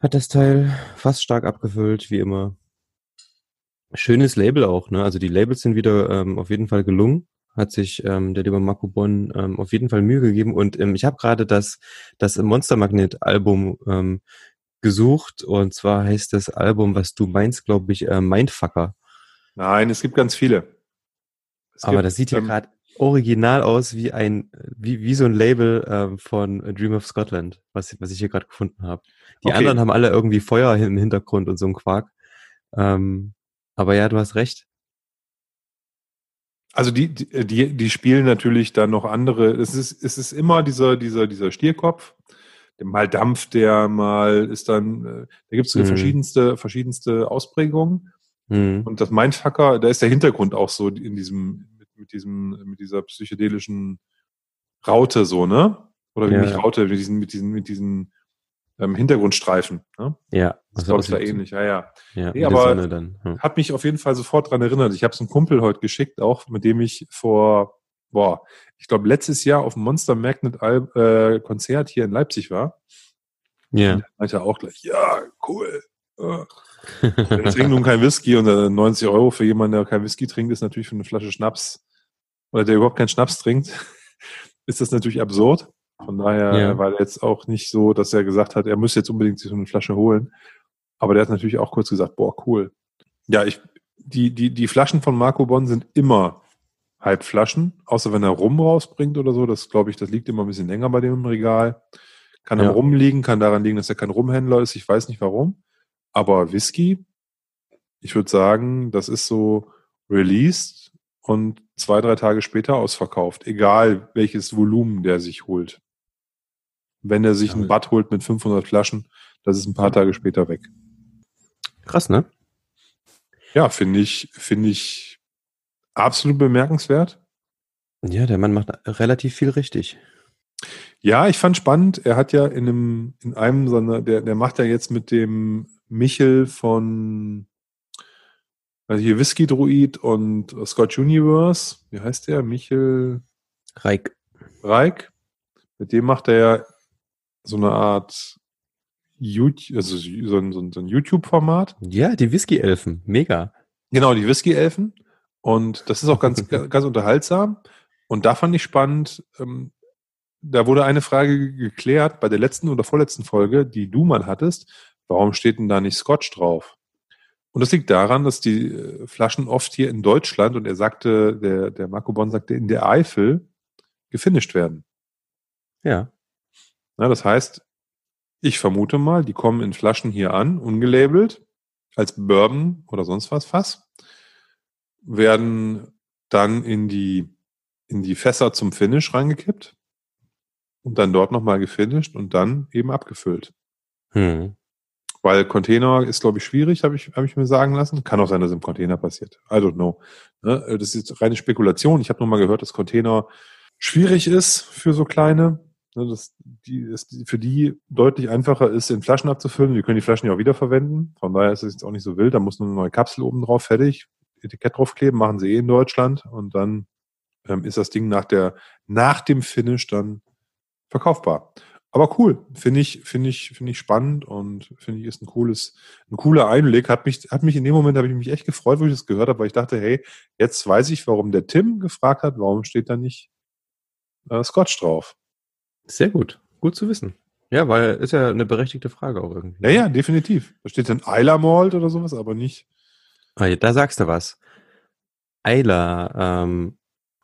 Hat das Teil fast stark abgefüllt, wie immer. Schönes Label auch, ne? Also die Labels sind wieder ähm, auf jeden Fall gelungen hat sich ähm, der lieber Marco Bonn ähm, auf jeden Fall Mühe gegeben. Und ähm, ich habe gerade das, das Monster Magnet Album ähm, gesucht. Und zwar heißt das Album, was du meinst, glaube ich, äh, Mindfucker. Nein, es gibt ganz viele. Es Aber gibt, das sieht ja ähm, gerade original aus wie ein, wie, wie so ein Label ähm, von Dream of Scotland, was, was ich hier gerade gefunden habe. Die okay. anderen haben alle irgendwie Feuer im Hintergrund und so ein Quark. Ähm, aber ja, du hast recht. Also die, die, die spielen natürlich dann noch andere. Es ist, es ist immer dieser, dieser, dieser Stierkopf. Mal dampft der, mal ist dann, äh, da gibt es mhm. verschiedenste, verschiedenste Ausprägungen. Mhm. Und das Mindfucker, da ist der Hintergrund auch so in diesem, mit, diesem, mit dieser psychedelischen Raute so, ne? Oder wie ja. nicht Raute, mit diesen, mit diesen, mit diesen ähm, Hintergrundstreifen. Ne? Ja. Das ist, da ähnlich, ja, ja. ja nee, aber hm. hat mich auf jeden Fall sofort dran erinnert. Ich habe es einem Kumpel heute geschickt, auch mit dem ich vor, boah, ich glaube letztes Jahr auf dem Monster Magnet äh, Konzert hier in Leipzig war. Ja. Und meinte auch gleich, ja, cool. Ja. Ich trinke nun kein Whisky und 90 äh, Euro für jemanden, der kein Whisky trinkt, ist natürlich für eine Flasche Schnaps oder der überhaupt keinen Schnaps trinkt, ist das natürlich absurd. Von daher Ja. war er jetzt auch nicht so, dass er gesagt hat, er müsste jetzt unbedingt sich so eine Flasche holen. Aber der hat natürlich auch kurz gesagt, boah, cool. Ja, ich, die, die, die Flaschen von Marco Bonn sind immer Halbflaschen, außer wenn er Rum rausbringt oder so. Das glaube ich, das liegt immer ein bisschen länger bei dem im Regal. Kann am Ja. Rum liegen, kann daran liegen, dass er kein Rumhändler ist. Ich weiß nicht warum. Aber Whisky, ich würde sagen, das ist so released und zwei, drei Tage später ausverkauft. Egal welches Volumen der sich holt. Wenn er sich Ja. ein Bad holt mit 500 Flaschen, das ist ein paar Tage später weg. Krass, ne? Ja, finde ich, finde ich absolut bemerkenswert. Ja, der Mann macht relativ viel richtig. Ja, ich fand spannend. Er hat ja in einem, in einem seiner, der, der macht ja jetzt mit dem Michel von, also hier Whisky Druid und Scotch Universe. Wie heißt der? Michel Reik. Reik. Mit dem macht er ja so eine Art YouTube, also so ein, so ein, YouTube-Format. Ja, die Whisky-Elfen. Mega. Genau, die Whisky-Elfen. Und das ist auch ganz, ganz unterhaltsam. Und da fand ich spannend, ähm, da wurde eine Frage geklärt bei der letzten oder vorletzten Folge, die du mal hattest. Warum steht denn da nicht Scotch drauf? Und das liegt daran, dass die äh, Flaschen oft hier in Deutschland, und er sagte, der, der Marco Bonn sagte, in der Eifel gefinisht werden. Ja. Na, das heißt, ich vermute mal, die kommen in Flaschen hier an, ungelabelt, als Bourbon oder sonst was Fass, werden dann in die, in die Fässer zum Finish reingekippt und dann dort nochmal gefinisht und dann eben abgefüllt. Hm. Weil Container ist, glaube ich, schwierig, habe ich, hab ich mir sagen lassen. Kann auch sein, dass im Container passiert. I don't know. Ne? Das ist reine Spekulation. Ich habe nur mal gehört, dass Container schwierig ist für so kleine. Ne? Dass die, es für die deutlich einfacher ist, in Flaschen abzufüllen. Wir können die Flaschen ja auch wiederverwenden. Von daher ist es jetzt auch nicht so wild. Da muss nur eine neue Kapsel oben drauf, fertig. Etikett draufkleben, machen sie eh in Deutschland. Und dann ähm, ist das Ding nach, der, nach dem Finish dann verkaufbar. Aber cool, finde ich, finde ich, finde ich spannend und finde ich ist ein cooles, ein cooler Einblick. Hat mich, hat mich in dem Moment habe ich mich echt gefreut, wo ich das gehört habe, weil ich dachte, hey, jetzt weiß ich, warum der Tim gefragt hat, warum steht da nicht äh, Scotch drauf? Sehr gut. Gut zu wissen. Ja, weil ist ja eine berechtigte Frage auch irgendwie. Ja, ja, definitiv. Da steht dann Eiler Malt oder sowas, aber nicht. Ah, ja, Da sagst du was. Eila, ähm,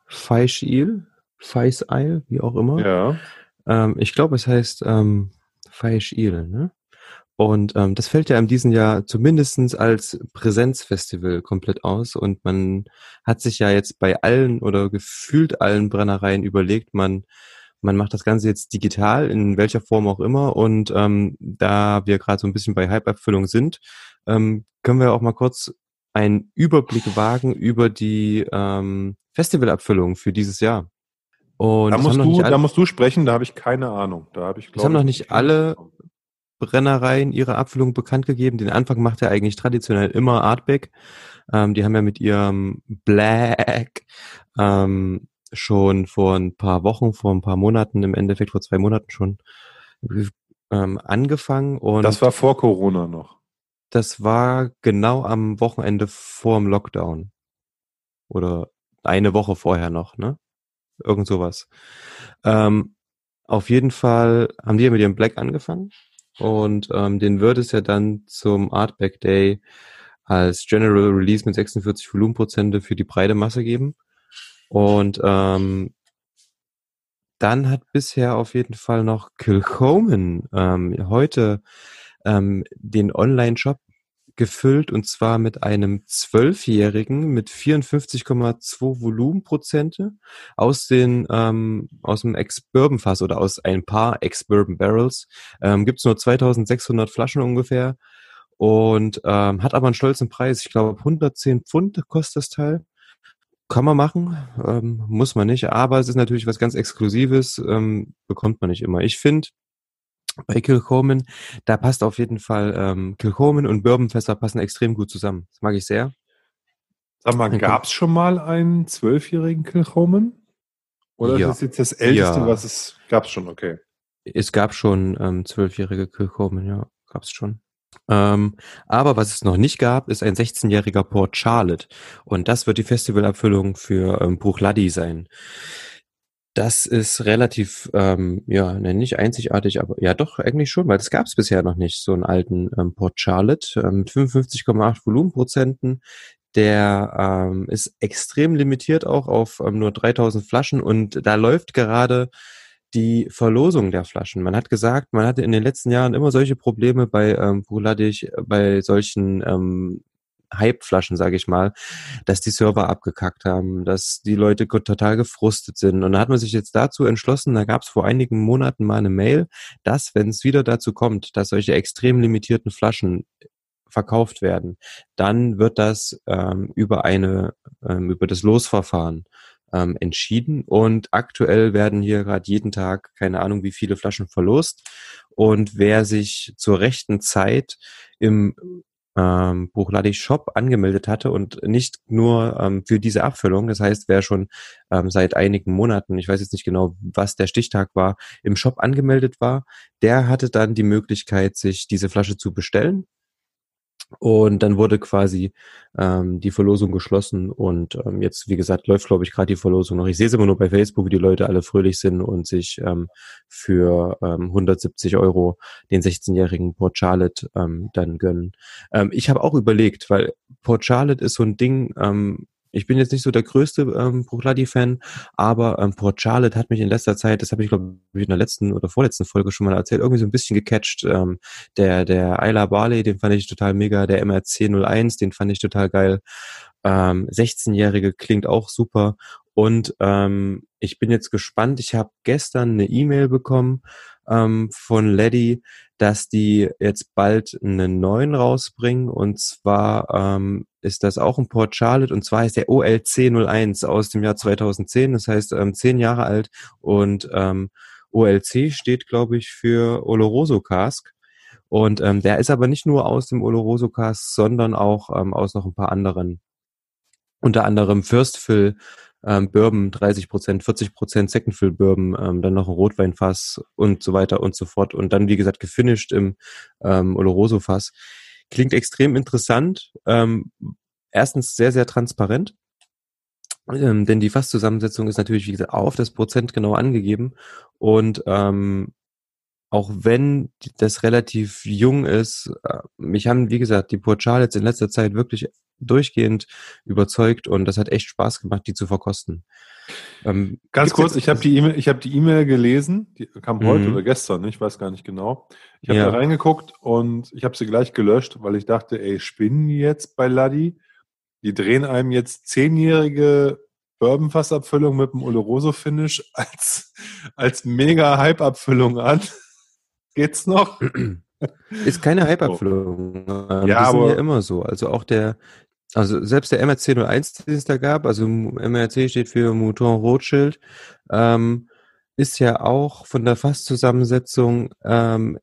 Feischil, Feiseil, wie auch immer. Ja. Ähm, ich glaube, es heißt ähm, Feischil, ne? Und ähm, das fällt ja in diesem Jahr zumindestens als Präsenzfestival komplett aus. Und man hat sich ja jetzt bei allen oder gefühlt allen Brennereien überlegt, man, man macht das Ganze jetzt digital, in welcher Form auch immer. Und ähm, da wir gerade so ein bisschen bei Hype-Abfüllung sind, ähm, können wir auch mal kurz einen Überblick wagen über die ähm, Festivalabfüllung für dieses Jahr. Und Da musst, du, alle- da musst du sprechen, da habe ich keine Ahnung. Da habe ich, glaub haben noch nicht alle Brennereien ihre Abfüllung bekannt gegeben. Den Anfang macht ja eigentlich traditionell immer Artback. Ähm, die haben ja mit ihrem Black ähm, schon vor ein paar Wochen, vor ein paar Monaten, im Endeffekt vor zwei Monaten schon ähm, angefangen. Und Das war vor Corona noch. das war genau am Wochenende vor dem Lockdown. Oder eine Woche vorher noch, ne? Irgend sowas. Ähm, auf jeden Fall haben die ja mit ihrem Black angefangen. Und ähm, den wird es ja dann zum Artback Day als General Release mit 46 Volumenprozente für die breite Masse geben. Und ähm, dann hat bisher auf jeden Fall noch Kilchoman ähm, heute ähm, den Online-Shop gefüllt und zwar mit einem Zwölfjährigen mit 54,2 Volumenprozente aus den ähm, aus dem Ex-Bourbon-Fass oder aus ein paar Ex-Bourbon-Barrels. Ähm, Gibt es nur 2600 Flaschen ungefähr und ähm, hat aber einen stolzen Preis. Ich glaube 110 Pfund kostet das Teil. Kann man machen, ähm, muss man nicht, aber es ist natürlich was ganz Exklusives, ähm, bekommt man nicht immer. Ich finde, bei Kilchoman, da passt auf jeden Fall, ähm, Kilchoman und Bourbonfässer passen extrem gut zusammen. Das mag ich sehr. Sag mal, gab es schon mal einen zwölfjährigen Kilchoman? Oder Ja. ist das jetzt das Älteste, Ja. was es gab es schon? Okay. Es gab schon ähm, zwölfjährige Kilchoman, ja, gab's schon. Ähm, aber was es noch nicht gab, ist ein 16-jähriger Port Charlotte. Und das wird die Festivalabfüllung für ähm, Bruchladi sein. Das ist relativ, ähm, ja, ne, nicht einzigartig, aber ja doch, eigentlich schon, weil das gab es bisher noch nicht, so einen alten ähm, Port Charlotte ähm, mit 55,8 Volumenprozenten. Der ähm, ist extrem limitiert auch auf ähm, nur 3000 Flaschen und da läuft gerade die Verlosung der Flaschen. Man hat gesagt, man hatte in den letzten Jahren immer solche Probleme bei ähm, Buladich, bei solchen ähm, Hype-Flaschen, sage ich mal, dass die Server abgekackt haben, dass die Leute total gefrustet sind. Und da hat man sich jetzt dazu entschlossen, da gab es vor einigen Monaten mal eine Mail, dass, wenn es wieder dazu kommt, dass solche extrem limitierten Flaschen verkauft werden, dann wird das ähm, über eine ähm, über das Losverfahren ähm, entschieden und aktuell werden hier gerade jeden Tag keine Ahnung wie viele Flaschen verlost und wer sich zur rechten Zeit im ähm, Buchladi Shop angemeldet hatte und nicht nur ähm, für diese Abfüllung. Das heißt, wer schon ähm, seit einigen Monaten, ich weiß jetzt nicht genau, was der Stichtag war, im Shop angemeldet war, der hatte dann die Möglichkeit, sich diese Flasche zu bestellen und dann wurde quasi ähm, die Verlosung geschlossen und ähm, jetzt, wie gesagt, läuft, glaube ich, gerade die Verlosung noch. Ich sehe es immer nur bei Facebook, wie die Leute alle fröhlich sind und sich ähm, für ähm, 170 Euro den 16-jährigen Port Charlotte ähm, dann gönnen. Ähm, ich habe auch überlegt, weil Port Charlotte ist so ein Ding, ähm, ich bin jetzt nicht so der größte ähm, Bruchladi-Fan, aber ähm, Port Charlotte hat mich in letzter Zeit, das habe ich glaube ich in der letzten oder vorletzten Folge schon mal erzählt, irgendwie so ein bisschen gecatcht. Ähm, der der Isla Barley, den fand ich total mega, der MRC 01, den fand ich total geil. Ähm, 16-Jährige klingt auch super. Und ähm, ich bin jetzt gespannt. Ich habe gestern eine E-Mail bekommen ähm, von Lady, dass die jetzt bald einen neuen rausbringen. Und zwar ähm, ist das auch ein Port Charlotte und zwar ist der OLC 01 aus dem Jahr 2010. Das heißt ähm, zehn Jahre alt und ähm, OLC steht, glaube ich, für Oloroso Cask. Und ähm, der ist aber nicht nur aus dem Oloroso Cask, sondern auch ähm, aus noch ein paar anderen. Unter anderem First Fill ähm, Bourbon 30 Prozent, 40 Prozent Second Fill Bourbon, ähm, dann noch ein Rotweinfass und so weiter und so fort. Und dann, wie gesagt, gefinisht im ähm, Oloroso Fass. Klingt extrem interessant. Ähm, erstens sehr, sehr transparent. Ähm, denn die Fasszusammensetzung ist natürlich, wie gesagt, auf das Prozent genau angegeben. Und ähm, auch wenn das relativ jung ist, äh, mich haben, wie gesagt, die Port Charlottes in letzter Zeit wirklich durchgehend überzeugt und das hat echt Spaß gemacht, die zu verkosten. Ähm, Ganz kurz, ich habe die E-Mail, ich habe die E-Mail gelesen, die kam heute mhm. oder gestern, ich weiß gar nicht genau. Ich habe ja. da reingeguckt und ich habe sie gleich gelöscht, weil ich dachte, ey, spinnen die jetzt bei Laddi? Die drehen einem jetzt zehnjährige Bourbonfassabfüllung mit dem Oloroso-Finish als, als mega Hype-Abfüllung an. Geht's noch? Ist keine Hype-Abfüllung. Ja, aber ja immer so. Also auch der, also selbst der MRC 01, den es da gab, also MRC steht für Mouton Rothschild, ähm, ist ja auch von der Fasszusammensetzung, ähm,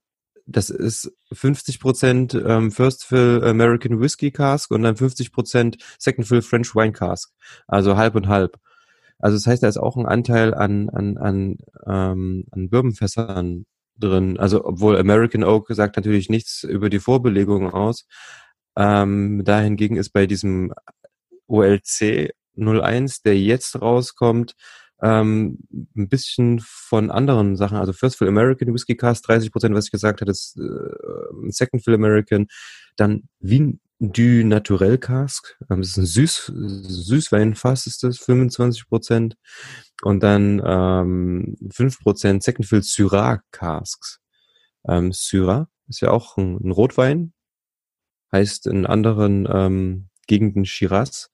das ist 50% ähm, First Fill American Whiskey Cask und dann 50% Second Fill French Wine Cask. Also halb und halb. Also das heißt, da ist auch ein Anteil an, an, an, ähm, an Bourbonfässern drin. Also obwohl American Oak sagt natürlich nichts über die Vorbelegung aus. Ähm, dahingegen ist bei diesem OLC 01, der jetzt rauskommt, ähm, ein bisschen von anderen Sachen. Also First Fill American Whiskey Cast, 30 Prozent, was ich gesagt hatte, ist äh, Second Fill American. Dann Wien du Naturel Cask, ähm, das ist ein Süß, Süßweinfass, ist das, 25 Prozent. Und dann ähm, 5% Second Fill Syrah Casks. Ähm, Syrah ist ja auch ein, ein Rotwein, heißt in anderen ähm, Gegenden Shiraz.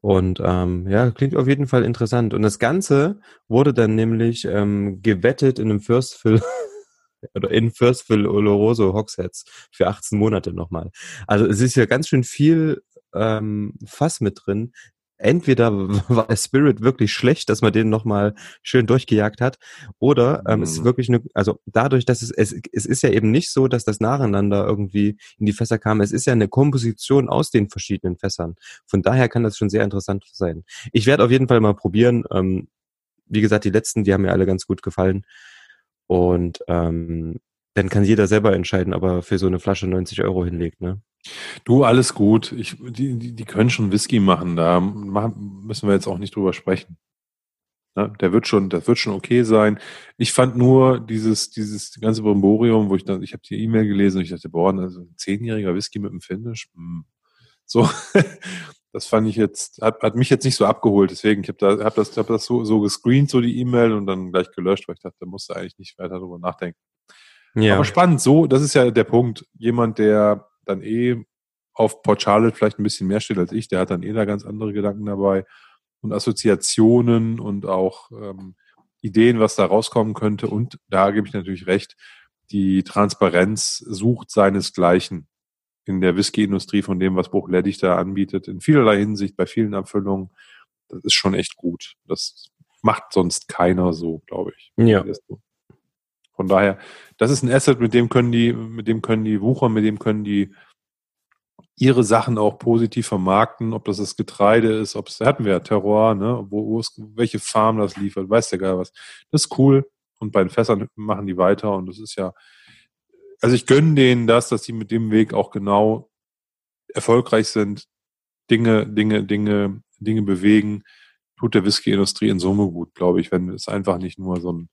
Und ähm, ja, klingt auf jeden Fall interessant. Und das Ganze wurde dann nämlich ähm, gewettet in einem First Fill oder in First Fill Oloroso Hogsheads für 18 Monate nochmal. Also es ist ja ganz schön viel ähm, Fass mit drin, entweder war der Spirit wirklich schlecht, dass man den nochmal schön durchgejagt hat, oder ähm, mhm. es ist mhm. wirklich eine, also dadurch, dass es, es, es ist ja eben nicht so, dass das nacheinander irgendwie in die Fässer kam, es ist ja eine Komposition aus den verschiedenen Fässern. Von daher kann das schon sehr interessant sein. Ich werde auf jeden Fall mal probieren. Ähm, wie gesagt, die letzten, die haben mir alle ganz gut gefallen. Und ähm, dann kann jeder selber entscheiden, ob er für so eine Flasche 90 Euro hinlegt, ne? Du, alles gut. Ich, die, die, die können schon Whisky machen. Da machen, müssen wir jetzt auch nicht drüber sprechen. Ne? Der wird schon, das wird schon okay sein. Ich fand nur dieses, dieses ganze Brimborium, wo ich dann, ich habe die E-Mail gelesen und ich dachte, boah, also ein zehnjähriger Whisky mit dem Finish, hm. so, das fand ich jetzt, hat, hat mich jetzt nicht so abgeholt. Deswegen, ich habe da, hab das, hab das so, so gescreent, so die E-Mail und dann gleich gelöscht, weil ich dachte, da musst du eigentlich nicht weiter drüber nachdenken. Ja. Aber spannend, so, das ist ja der Punkt. Jemand, der dann eh auf Port Charlotte vielleicht ein bisschen mehr steht als ich, der hat dann eh da ganz andere Gedanken dabei und Assoziationen und auch ähm, Ideen, was da rauskommen könnte. Und da gebe ich natürlich recht, die Transparenz sucht seinesgleichen in der Whisky-Industrie von dem, was Bruchleddig da anbietet, in vielerlei Hinsicht, bei vielen Abfüllungen. Das ist schon echt gut. Das macht sonst keiner so, glaube ich. Ja. Von daher, das ist ein Asset, mit dem können die, mit dem können die wuchern, mit dem können die ihre Sachen auch positiv vermarkten, ob das das Getreide ist, ob es, hatten wir ja Terroir, ne, wo, wo es, welche Farm das liefert, weiß der gar was. Das ist cool. Und bei den Fässern machen die weiter und das ist ja, also ich gönne denen das, dass sie mit dem Weg auch genau erfolgreich sind, Dinge, Dinge, Dinge, Dinge bewegen, tut der Whisky-Industrie in Summe gut, glaube ich, wenn es einfach nicht nur so ein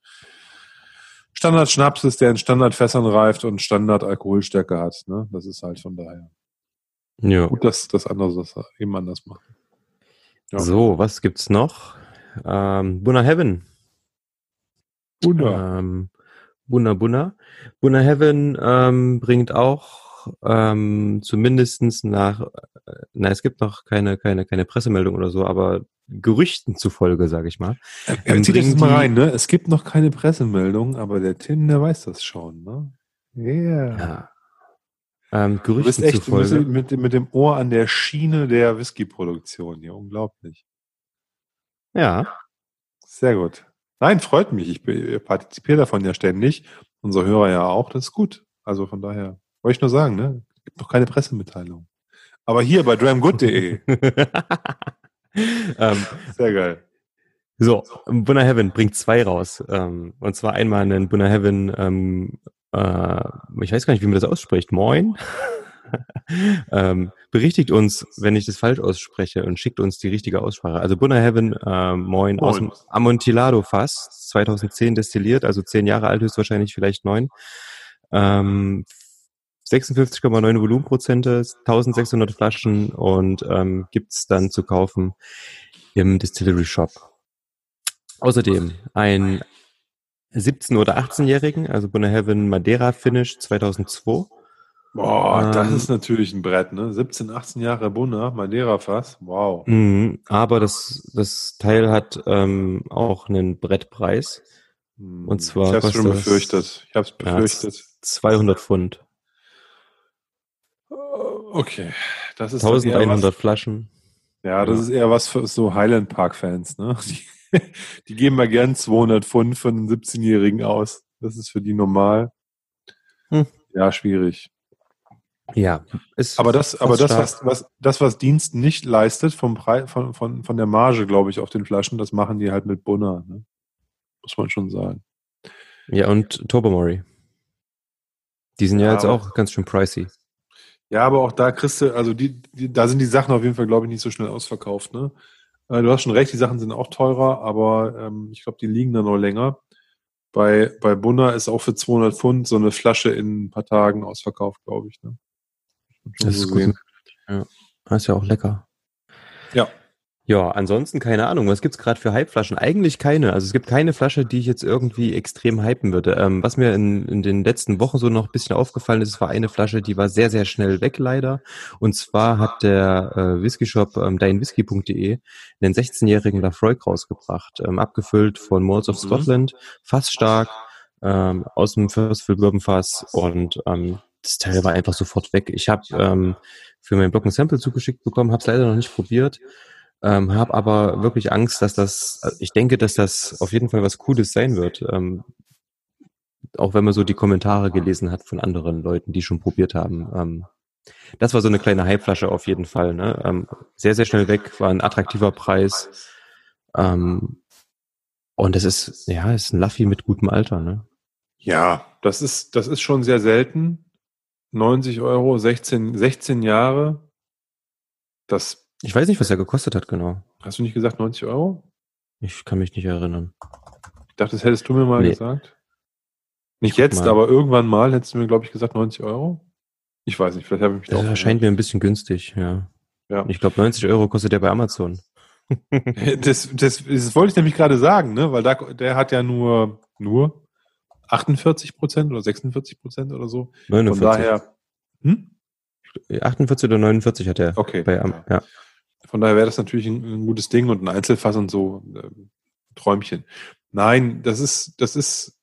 Standard-Schnaps ist, der in Standardfässern reift und Standard-Alkoholstärke hat. Ne? Das ist halt von daher. Ja. Gut, dass das andere das eben anders macht. Ja. So, was gibt's noch? Ähm, Buna Heaven. Buna. Ähm, Buna Buna. Buna Heaven ähm, bringt auch ähm, zumindestens nach, äh, na, es gibt noch keine, keine, keine Pressemeldung oder so, aber Gerüchten zufolge, sage ich mal. Ähm, ähm, zieh das mal rein, ne? Es gibt noch keine Pressemeldung, aber der Tim, der weiß das schon, ne? Yeah. Ja. Ähm, Gerüchten du bist echt zufolge. mit, mit dem Ohr an der Schiene der Whisky-Produktion hier. Unglaublich. Ja. Sehr gut. Nein, freut mich. Ich partizipiere davon ja ständig. Unsere Hörer ja auch. Das ist gut. Also von daher wollte ich nur sagen, ne? Es gibt noch keine Pressemitteilung. Aber hier bei dramgood.de. ähm, Sehr geil. So, Bunna Heaven bringt zwei raus. Ähm, und zwar einmal einen Bunna Heaven ähm, äh, ich weiß gar nicht, wie man das ausspricht, moin, ähm, berichtigt uns, wenn ich das falsch ausspreche und schickt uns die richtige Aussprache. Also Bunna Heaven, äh, moin, moin, aus dem Amontillado Fass, 2010 destilliert, also zehn Jahre alt, höchstwahrscheinlich vielleicht neun. Ähm, 56,9 Volumenprozente, 1600 Flaschen und ähm, gibt's dann zu kaufen im Distillery Shop. Außerdem ein 17- oder 18-Jährigen, also Bunna Heaven Madeira Finish 2002. Boah, das ähm, ist natürlich ein Brett, ne? 17, 18 Jahre Bunna, Madeira Fass, wow. Mh, aber das, das Teil hat ähm, auch einen Brettpreis. Hm, Und zwar. Ich hab's schon befürchtet. Ich hab's befürchtet. Ja, 200 Pfund. Okay. Das ist 1100 Flaschen. Ja, das ja. ist eher was für so Highland Park Fans, ne? Die die geben mal gern 200 Pfund für einen 17-Jährigen aus. Das ist für die normal. Hm. Ja, schwierig. Ja, aber das, aber das, was, was, das, was Dienst nicht leistet vom Preis, von, von, von der Marge, glaube ich, auf den Flaschen, das machen die halt mit Bunner, ne? Muss man schon sagen. Ja, und Tobermory. Die sind ja, ja jetzt auch ganz schön pricey. Ja, aber auch da kriegst du, also die, die, da sind die Sachen auf jeden Fall, glaube ich, nicht so schnell ausverkauft, ne? Äh, du hast schon recht, die Sachen sind auch teurer, aber ähm, ich glaube, die liegen da noch länger. Bei, bei Bunna ist auch für 200 Pfund so eine Flasche in ein paar Tagen ausverkauft, glaube ich. Ne? Das ist gut. Ja. Das ist ja auch lecker. Ja. Ansonsten keine Ahnung. Was gibt's gerade für Hypeflaschen? Eigentlich keine. Also es gibt keine Flasche, die ich jetzt irgendwie extrem hypen würde. Ähm, was mir in, in den letzten Wochen so noch ein bisschen aufgefallen ist, war eine Flasche, die war sehr, sehr schnell weg leider. Und zwar hat der äh, Whisky Shop ähm, deinwhisky.de einen 16-jährigen Lafroig rausgebracht, ähm, abgefüllt von Malls of mhm. Scotland, fast stark, ähm, aus dem First Fill Bourbon Fass und ähm, das Teil war einfach sofort weg. Ich habe ähm, für meinen Blog ein Sample zugeschickt bekommen, habe es leider noch nicht probiert. Ähm, habe aber wirklich Angst, dass das, ich denke, dass das auf jeden Fall was Cooles sein wird. Ähm, auch wenn man so die Kommentare gelesen hat von anderen Leuten, die schon probiert haben. Ähm, das war so eine kleine Hypeflasche auf jeden Fall. Ne? Ähm, sehr, sehr schnell weg, war ein attraktiver Preis. Ähm, und das ist, ja, ist ein Laffy mit gutem Alter. Ne? Ja, das ist, das ist schon sehr selten. 90 Euro, 16, 16 Jahre. Das ich weiß nicht, was er gekostet hat, genau. Hast du nicht gesagt 90 Euro? Ich kann mich nicht erinnern. Ich dachte, das hättest du mir mal Nee. gesagt. Nicht jetzt, mal. aber irgendwann mal hättest du mir, glaube ich, gesagt 90 Euro. Ich weiß nicht, vielleicht habe ich mich da Das erscheint mir ein bisschen günstig, ja. Ja. Ich glaube, 90 Euro kostet der bei Amazon. Das, das, das wollte ich nämlich gerade sagen, ne? weil da, der hat ja nur, nur 48 Prozent oder 46 Prozent oder so. Von 49. daher, hm? 48 oder 49 hat er Okay. bei Am ja. Von daher wäre das natürlich ein, ein gutes Ding und ein Einzelfass und so ähm, Träumchen. Nein, das ist, das ist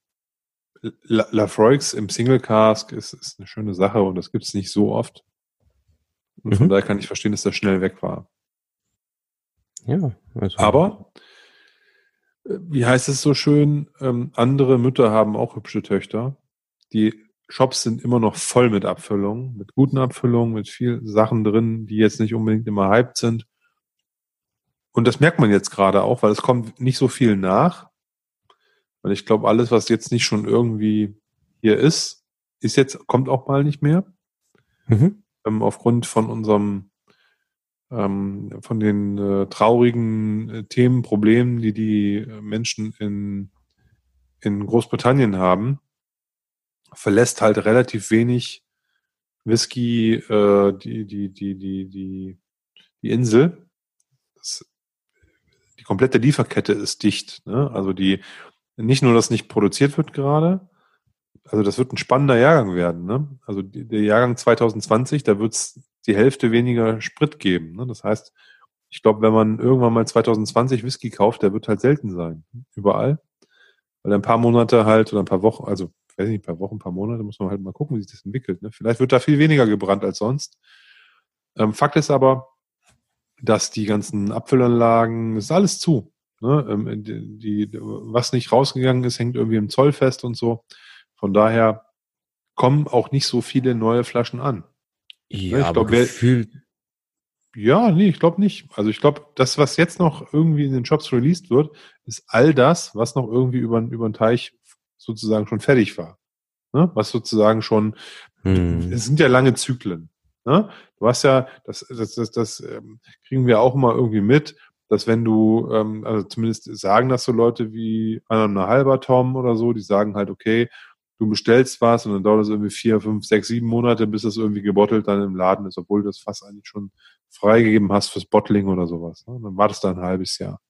La- Lafroix im Single Cask ist, ist eine schöne Sache und das gibt es nicht so oft. Und von Mhm. daher kann ich verstehen, dass das schnell weg war. Ja, also, Aber, äh, wie heißt es so schön, ähm, andere Mütter haben auch hübsche Töchter. Die Shops sind immer noch voll mit Abfüllungen, mit guten Abfüllungen, mit viel Sachen drin, die jetzt nicht unbedingt immer hyped sind. Und das merkt man jetzt gerade auch, weil es kommt nicht so viel nach. Weil ich glaube, alles, was jetzt nicht schon irgendwie hier ist, ist jetzt, kommt auch mal nicht mehr Mhm. ähm, aufgrund von unserem ähm, von den äh, traurigen äh, Themen, Problemen, die die äh, Menschen in, in Großbritannien haben, verlässt halt relativ wenig Whisky äh, die, die, die, die, die, die Insel. Das, komplette Lieferkette ist dicht. Ne? Also die nicht nur, dass nicht produziert wird gerade, also das wird ein spannender Jahrgang werden. Ne? Also die, der Jahrgang 2020, da wird es die Hälfte weniger Sprit geben. Ne? Das heißt, ich glaube, wenn man irgendwann mal 2020 Whisky kauft, der wird halt selten sein. Überall. Weil ein paar Monate halt oder ein paar Wochen, also weiß nicht, ein paar Wochen, ein paar Monate, muss man halt mal gucken, wie sich das entwickelt. Ne? Vielleicht wird da viel weniger gebrannt als sonst. Ähm, Fakt ist aber, dass die ganzen Abfüllanlagen, das ist alles zu. Ne? Ähm, die, was nicht rausgegangen ist, hängt irgendwie im Zoll fest und so. Von daher kommen auch nicht so viele neue Flaschen an. Ja, ich aber glaub, Ja, nee, ich glaube nicht. Also ich glaube, das, was jetzt noch irgendwie in den Shops released wird, ist all das, was noch irgendwie über, über den Teich sozusagen schon fertig war. Ne? Was sozusagen schon, hm, es sind ja lange Zyklen. Ne? Du hast ja, das, das, das, das ähm, kriegen wir auch immer irgendwie mit, dass wenn du, ähm, also zumindest sagen das so Leute wie einer halber Tom oder so, die sagen halt, okay, du bestellst was und dann dauert es irgendwie vier, fünf, sechs, sieben Monate, bis das irgendwie gebottelt dann im Laden ist, obwohl du das fast eigentlich schon freigegeben hast fürs Bottling oder sowas. Ne? Dann wartest du ein halbes Jahr.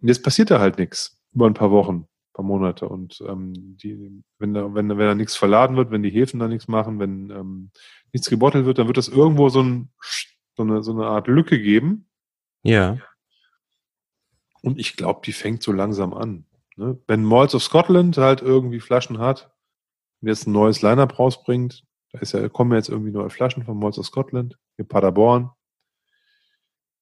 Und jetzt passiert da halt nichts über ein paar Wochen, paar Monate. Und ähm, die, wenn da, wenn, wenn da nichts verladen wird, wenn die Häfen da nichts machen, wenn ähm, nichts gebottelt wird, dann wird das irgendwo so, ein, so, eine, so eine Art Lücke geben. ja. Und ich glaube, die fängt so langsam an. Ne? Wenn Malls of Scotland halt irgendwie Flaschen hat und jetzt ein neues Line-Up rausbringt, da ist ja, kommen jetzt irgendwie neue Flaschen von Malls of Scotland, hier Paderborn.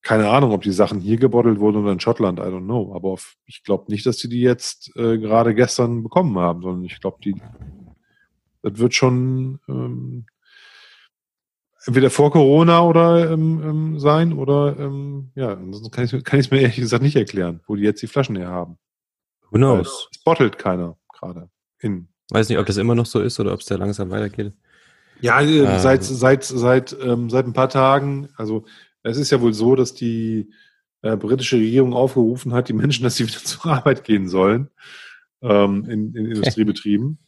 Keine Ahnung, ob die Sachen hier gebottelt wurden oder in Schottland, I don't know. Aber auf, ich glaube nicht, dass die die jetzt äh, gerade gestern bekommen haben, sondern ich glaube, die, das wird schon ähm, entweder vor Corona oder ähm, ähm, sein oder ähm, ja, ansonsten kann ich kann ich mir ehrlich gesagt nicht erklären, wo die jetzt die Flaschen her haben. Who knows? Es bottelt keiner gerade. In Weiß nicht, ob das immer noch so ist oder ob es da langsam weitergeht. ja, äh, Ähm. seit seit seit ähm, seit ein paar Tagen. Also es ist ja wohl so, dass die äh, britische Regierung aufgerufen hat, die Menschen, dass sie wieder zur Arbeit gehen sollen ähm, in, in Industriebetrieben.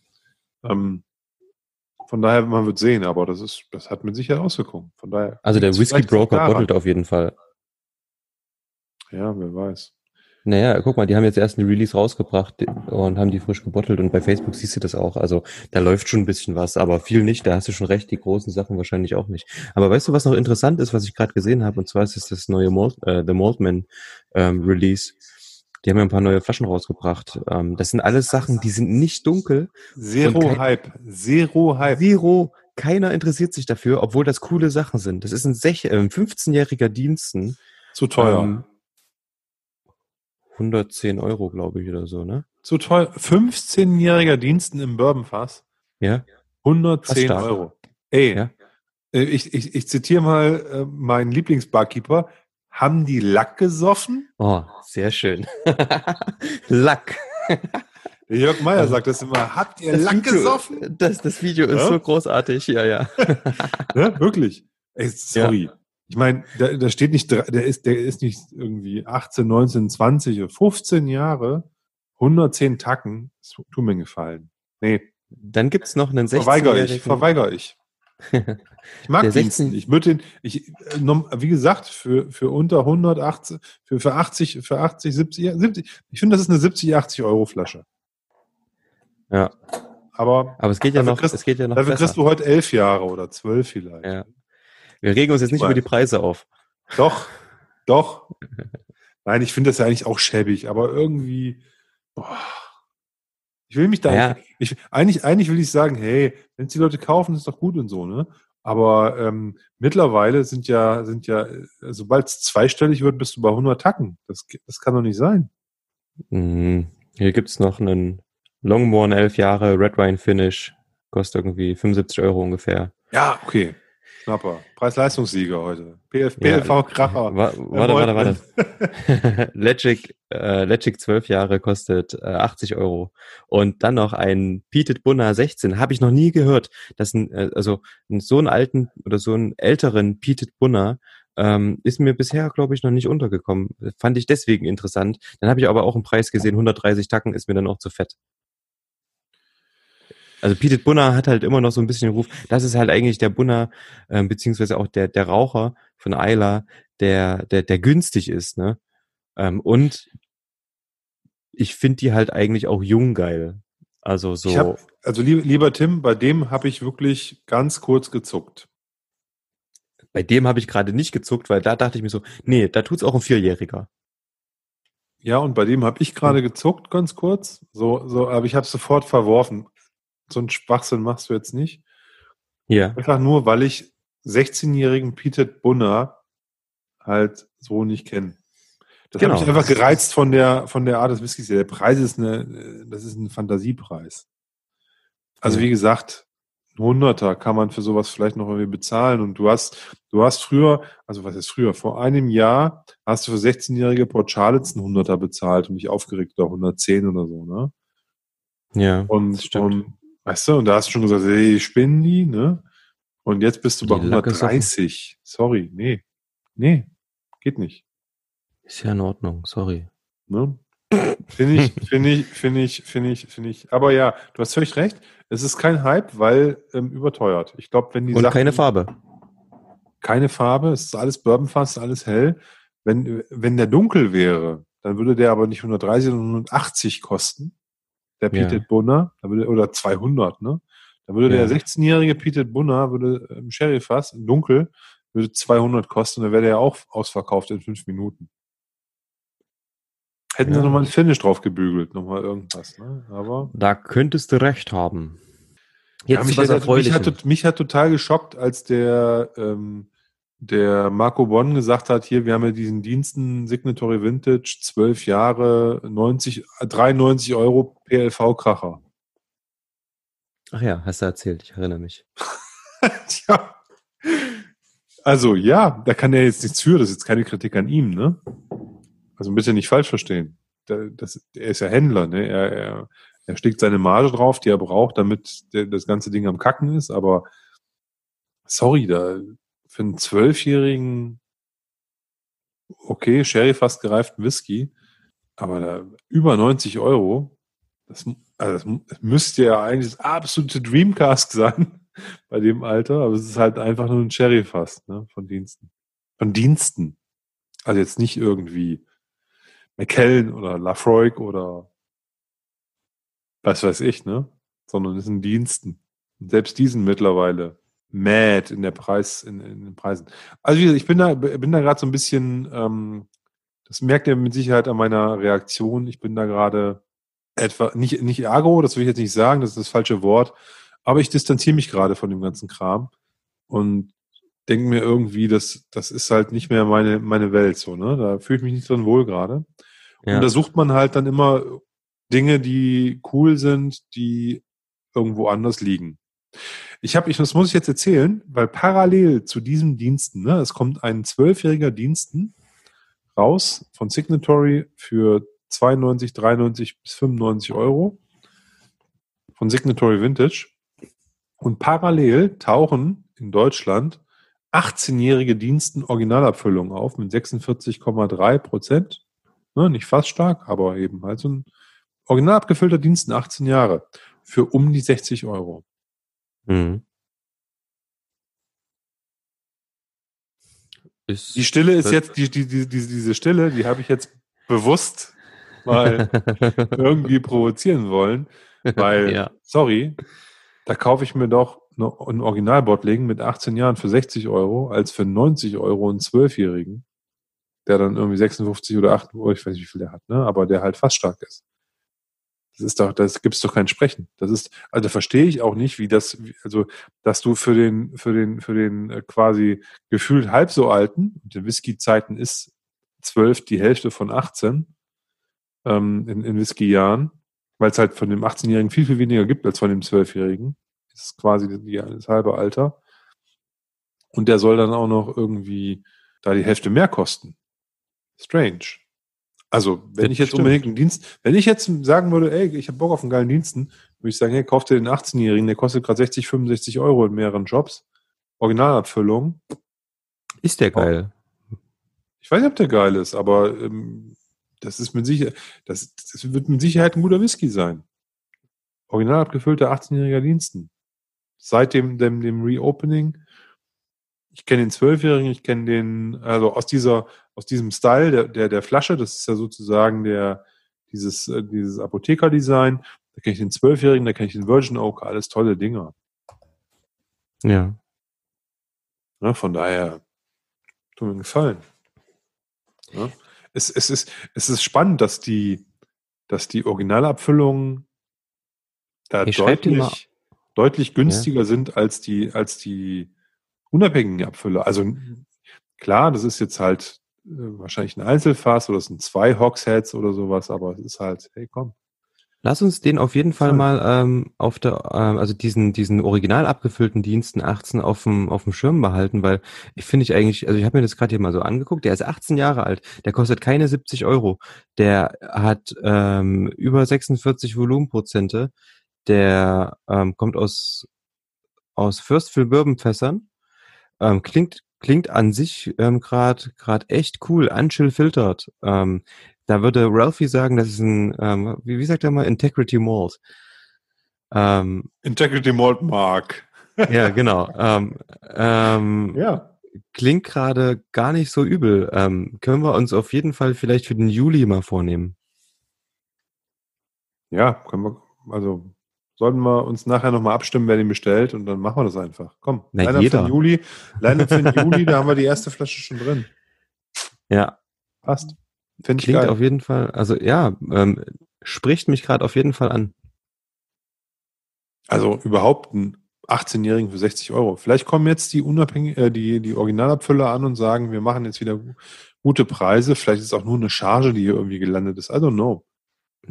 ähm, von daher, man wird sehen, aber das ist, das hat mit Sicherheit Auswirkungen. Von daher. Also der vielleicht Broker bottelt auf jeden Fall. Ja, wer weiß. Naja, guck mal, die haben jetzt erst eine Release rausgebracht und haben die frisch gebottelt und bei Facebook siehst du das auch. Also da läuft schon ein bisschen was, aber viel nicht. Da hast du schon recht, die großen Sachen wahrscheinlich auch nicht. Aber weißt du, was noch interessant ist, was ich gerade gesehen habe? Und zwar ist es das neue Malt, äh, The Maltman ähm, Release. Die haben ja ein paar neue Flaschen rausgebracht. Ähm, das sind alles Sachen, die sind nicht dunkel. Zero Hype. Zero Hype. Zero. Keiner interessiert sich dafür, obwohl das coole Sachen sind. Das ist ein, sech- äh, ein 15-jähriger Diensten. Zu teuer. Ähm, 110 Euro, glaube ich, oder so, ne? Zu teuer. 15-jähriger Diensten im Bourbonfass. Ja. 110 stark. Euro. Ey, Ja. äh, ich, ich, ich zitiere mal äh, meinen Lieblingsbarkeeper. Haben die Lack gesoffen? Oh, sehr schön. Lack. Jörg Meyer Also, sagt das immer. Habt ihr Das Lack Video, gesoffen? Das, das Video ist Ja? so großartig, ja, ja. Ne? Wirklich. Ey, sorry. Ich meine, da, da steht nicht, der ist, der ist nicht irgendwie 18, 19, 20 oder 15 Jahre, 110 Tacken. Das tut mir gefallen. Nee, Dann gibt's noch einen verweigere ich, 16-jährigen. verweigere ich. Ich mag Der. 16 Ich würde den, ich, äh, wie gesagt, für, für unter 180, für, für 80, für 80, 70, ja, 70, ich finde, das ist eine 70, 80 Euro Flasche. Ja. Aber Aber es geht ja noch, kriegst- es geht ja noch dafür besser. kriegst du heute elf Jahre oder zwölf vielleicht. Ja. Wir regen uns jetzt nicht Mal. über die Preise auf. Doch, doch. Nein, ich finde das ja eigentlich auch schäbig, aber irgendwie, boah, ich will mich da, Ja. ich, eigentlich, eigentlich will ich sagen, hey, wenn es die Leute kaufen, ist doch gut und so, ne? Aber ähm, mittlerweile sind ja, sind ja, äh, sobald es zweistellig wird, bist du bei 100 Tacken. Das, das kann doch nicht sein. Mhm. Hier gibt's noch einen Longmorn 11 Jahre Red Wine Finish. Kostet irgendwie 75 Euro ungefähr. Ja, okay. Schnapper. Preis-Leistungssieger heute. PF, Ja, PLV Kracher. Wa warte, warte, warte. Legic, äh, Legic 12 Jahre kostet äh, 80 Euro. Und dann noch ein Peated Bunna 16. Habe ich noch nie gehört. dass ein, äh, also so einen alten oder so einen älteren Peated Bunna ähm, ist mir bisher, glaube ich, noch nicht untergekommen. Fand ich deswegen interessant. Dann habe ich aber auch einen Preis gesehen, 130 Tacken ist mir dann auch zu fett. Also Peated Bunna hat halt immer noch so ein bisschen den Ruf. Das ist halt eigentlich der Bunna, ähm, beziehungsweise auch der, der Raucher von Ayla, der, der, der günstig ist, ne? Ähm, und ich finde die halt eigentlich auch jung geil. Also so. Hab, also lieber, lieber Tim, bei dem habe ich wirklich ganz kurz gezuckt. bei dem habe ich gerade nicht gezuckt, weil da dachte ich mir so, nee, da tut's auch ein Vierjähriger. Ja, und bei dem habe ich gerade gezuckt, ganz kurz. So, so, aber ich habe sofort verworfen. So einen Schwachsinn machst du jetzt nicht. Ja. Einfach nur, weil ich 16-jährigen Peter Bunner halt so nicht kenne. Das Genau. habe ich einfach gereizt von der, von der Art des Whiskys. Der Preis ist eine, das ist ein Fantasiepreis. Also Ja. wie gesagt, ein Hunderter kann man für sowas vielleicht noch irgendwie bezahlen. Und du hast, du hast früher, also was ist früher? Vor einem Jahr hast du für 16-jährige Port Charlotte einen Hunderter bezahlt und dich aufgeregt oder 110 oder so, ne? Ja. Und, das stimmt. und weißt du, und da hast du schon gesagt, hey, spinnen die, ne? Und jetzt bist du bei Die Lacke ist offen. 130. Sorry, nee. Nee, geht nicht. Ist ja in Ordnung, sorry. Ne? Finde ich, finde ich, finde ich, finde ich, finde ich. Aber ja, du hast völlig recht. Es ist kein Hype, weil ähm, überteuert. Ich glaube, wenn die Und Sachen, keine Farbe. keine Farbe, es ist alles Bourbonfass, alles hell. Wenn, wenn der dunkel wäre, dann würde der aber nicht 130, sondern 180 kosten. Der Ja. Peter Bunner, da würde, oder 200, ne? Da würde Ja. der 16-jährige Peter Bunner, würde im Sherryfass, im Dunkel, würde 200 kosten, dann wäre der ja auch ausverkauft in fünf Minuten. Hätten sie Ja. nochmal ein Finish drauf gebügelt, nochmal irgendwas, ne? Aber. Da könntest du recht haben. Ja, Jetzt mich, zu was hat, mich, hat, mich hat total geschockt, als der, ähm, der Marco Bonn gesagt hat, hier, wir haben ja diesen Diensten Signatory Vintage, 12 Jahre, 90, 93 Euro PLV-Kracher. Ach ja, hast du erzählt, ich erinnere mich. Tja. Also ja, da kann er jetzt nichts für, das ist jetzt keine Kritik an ihm, ne? Also bitte nicht falsch verstehen. Das, er ist ja Händler, ne? Er, er, er steckt seine Marge drauf, die er braucht, damit das ganze Ding am Kacken ist, aber sorry, da für einen Zwölfjährigen okay, Sherry fast gereiften Whisky, aber da über 90 Euro, das, also das, müsste ja eigentlich das absolute Dreamcast sein bei dem Alter, aber es ist halt einfach nur ein Sherry fast, ne, von Diensten. Von Diensten. Also jetzt nicht irgendwie McKellen oder Lafroig oder was weiß ich, ne? Sondern es sind Diensten. Und selbst die sind mittlerweile mad in der Preis, in, in den Preisen. Also wie gesagt, ich bin da, bin da gerade so ein bisschen, ähm, das merkt ihr mit Sicherheit an meiner Reaktion. Ich bin da gerade etwa, nicht, nicht agro, das will ich jetzt nicht sagen, das ist das falsche Wort, aber ich distanziere mich gerade von dem ganzen Kram und denke mir irgendwie, das, das ist halt nicht mehr meine, meine Welt, so, ne? Da fühle ich mich nicht drin wohl gerade. Ja. Und da sucht man halt dann immer Dinge, die cool sind, die irgendwo anders liegen. Ich habe, ich, das muss ich jetzt erzählen, weil parallel zu diesem Diensten, ne, es kommt ein zwölfjähriger Diensten raus von Signatory für 92, 93 bis 95 Euro von Signatory Vintage. Und parallel tauchen in Deutschland 18-jährige Diensten Originalabfüllung auf mit 46,3 Prozent. Ne, nicht fast stark, aber eben halt so ein original abgefüllter Diensten 18 Jahre für um die 60 Euro. Mhm. die Stille ist jetzt, die, die, die, diese Stille, die habe ich jetzt bewusst mal irgendwie provozieren wollen, weil, ja. sorry, da kaufe ich mir doch ein Originalbottling mit 18 Jahren für 60 Euro als für 90 Euro einen Zwölfjährigen, der dann irgendwie 56 oder 8 Uhr, ich weiß nicht, wie viel der hat, ne? aber der halt fast stark ist. Das ist doch, das gibt's doch kein Sprechen. Das ist, also verstehe ich auch nicht, wie das, also, dass du für den, für den, für den äh, quasi gefühlt halb so alten, den Whisky-Zeiten ist zwölf die Hälfte von 18 ähm, in, in Whisky-Jahren, weil es halt von dem 18-Jährigen viel, viel weniger gibt als von dem Zwölfjährigen. Das ist quasi das halbe Alter. Und der soll dann auch noch irgendwie da die Hälfte mehr kosten. Strange. Also, wenn das ich jetzt stimmt. unbedingt einen Dienst, wenn ich jetzt sagen würde, ey, ich habe Bock auf einen geilen Diensten, würde ich sagen, hey, kauf dir den 18-Jährigen, der kostet gerade 60, 65 Euro in mehreren Jobs. Originalabfüllung. Ist der geil? Ich weiß nicht, ob der geil ist, aber ähm, das ist mit Sicherheit, das, das wird mit Sicherheit ein guter Whisky sein. Original abgefüllter 18-jähriger Diensten. Seit dem, dem, dem Reopening. Ich kenne den Zwölfjährigen, ich kenne den, also aus dieser, aus diesem Style der, der, der Flasche, das ist ja sozusagen der, dieses, äh, dieses Apotheker-Design. Da kenne ich den Zwölfjährigen, da kenne ich den Virgin Oak, alles tolle Dinger. Ja. ne, von daher, tut mir gefallen. Ne? Es, es, ist, es ist spannend, dass die, dass die Originalabfüllungen da ich deutlich, deutlich günstiger ja. sind als die, als die unabhängigen Abfüller. Also klar, das ist jetzt halt wahrscheinlich ein Einzelfass oder es sind zwei Hogsheads oder sowas, aber es ist halt, hey komm. Lass uns den auf jeden Fall mal ähm, auf der, ähm, also diesen diesen original abgefüllten Diensten 18 auf dem auf dem Schirm behalten, weil ich finde ich eigentlich, also ich habe mir das gerade hier mal so angeguckt. Der ist 18 Jahre alt, der kostet keine 70 Euro, der hat ähm, über 46 Volumenprozente, der ähm, kommt aus aus Bourbon Fässern, ähm, klingt klingt an sich ähm, gerade gerade echt cool, unchill filtert. Ähm, da würde Ralphie sagen, das ist ein, ähm, wie, wie sagt er mal, Integrity Malt. Ähm, Integrity Malt Mark. ja, genau. Ähm, ähm, ja. Klingt gerade gar nicht so übel. Ähm, können wir uns auf jeden Fall vielleicht für den Juli mal vornehmen. Ja, können wir, also sollten wir uns nachher nochmal abstimmen, wer den bestellt und dann machen wir das einfach. Komm, Na, Line jeder. für den Juli, Line für den Juli, da haben wir die erste Flasche schon drin. Ja. Passt. Finde ich Klingt geil. auf jeden Fall, also ja, ähm, spricht mich gerade auf jeden Fall an. Also überhaupt ein 18-Jährigen für 60 Euro. Vielleicht kommen jetzt die unabhängig, äh, die, die Originalabfüller an und sagen, wir machen jetzt wieder gute Preise. Vielleicht ist es auch nur eine Charge, die hier irgendwie gelandet ist. I don't know.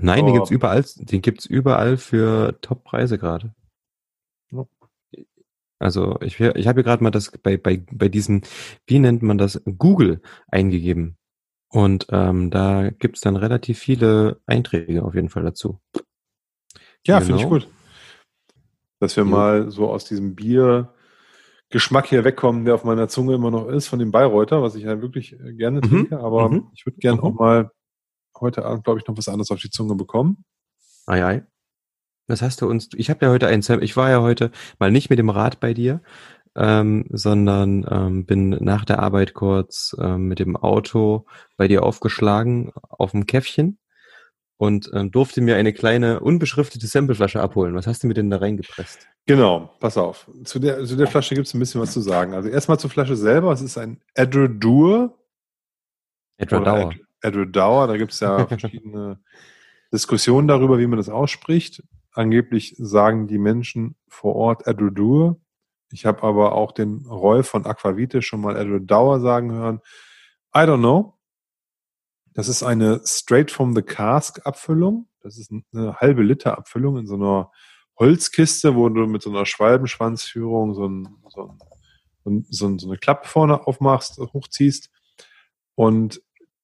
Nein, den gibt's überall, den gibt's überall für Top-Preise gerade. Also ich, ich habe hier gerade mal das bei, bei, bei diesem, wie nennt man das, Google eingegeben. Und ähm, da gibt's dann relativ viele Einträge auf jeden Fall dazu. Ja, genau. finde ich gut. Dass wir ja. mal so aus diesem Bier Geschmack hier wegkommen, der auf meiner Zunge immer noch ist, von dem Bayreuther, was ich ja wirklich äh, gerne mhm. trinke. Aber mhm. ich würde gerne mhm. auch mal heute Abend, glaube ich, noch was anderes auf die Zunge bekommen. Ei, ei. Was hast du uns? Ich habe ja heute ein Ich war ja heute mal nicht mit dem Rad bei dir, ähm, sondern ähm, bin nach der Arbeit kurz ähm, mit dem Auto bei dir aufgeschlagen auf dem Käffchen und ähm, durfte mir eine kleine unbeschriftete Sampleflasche abholen. Was hast du mir denn da reingepresst? Genau, pass auf. Zu der, zu der Flasche gibt es ein bisschen was zu sagen. Also erstmal zur Flasche selber. Es ist ein Edradour. Edradour. Edradour. Da gibt es ja verschiedene Diskussionen darüber, wie man das ausspricht. Angeblich sagen die Menschen vor Ort Edradour. Ich habe aber auch den Roy von Aquavite schon mal Edward Dauer sagen hören. I don't know. Das ist eine Straight from the Cask Abfüllung. Das ist eine halbe Liter Abfüllung in so einer Holzkiste, wo du mit so einer Schwalbenschwanzführung so, ein, so, ein, so, ein, so eine Klappe vorne aufmachst, hochziehst. Und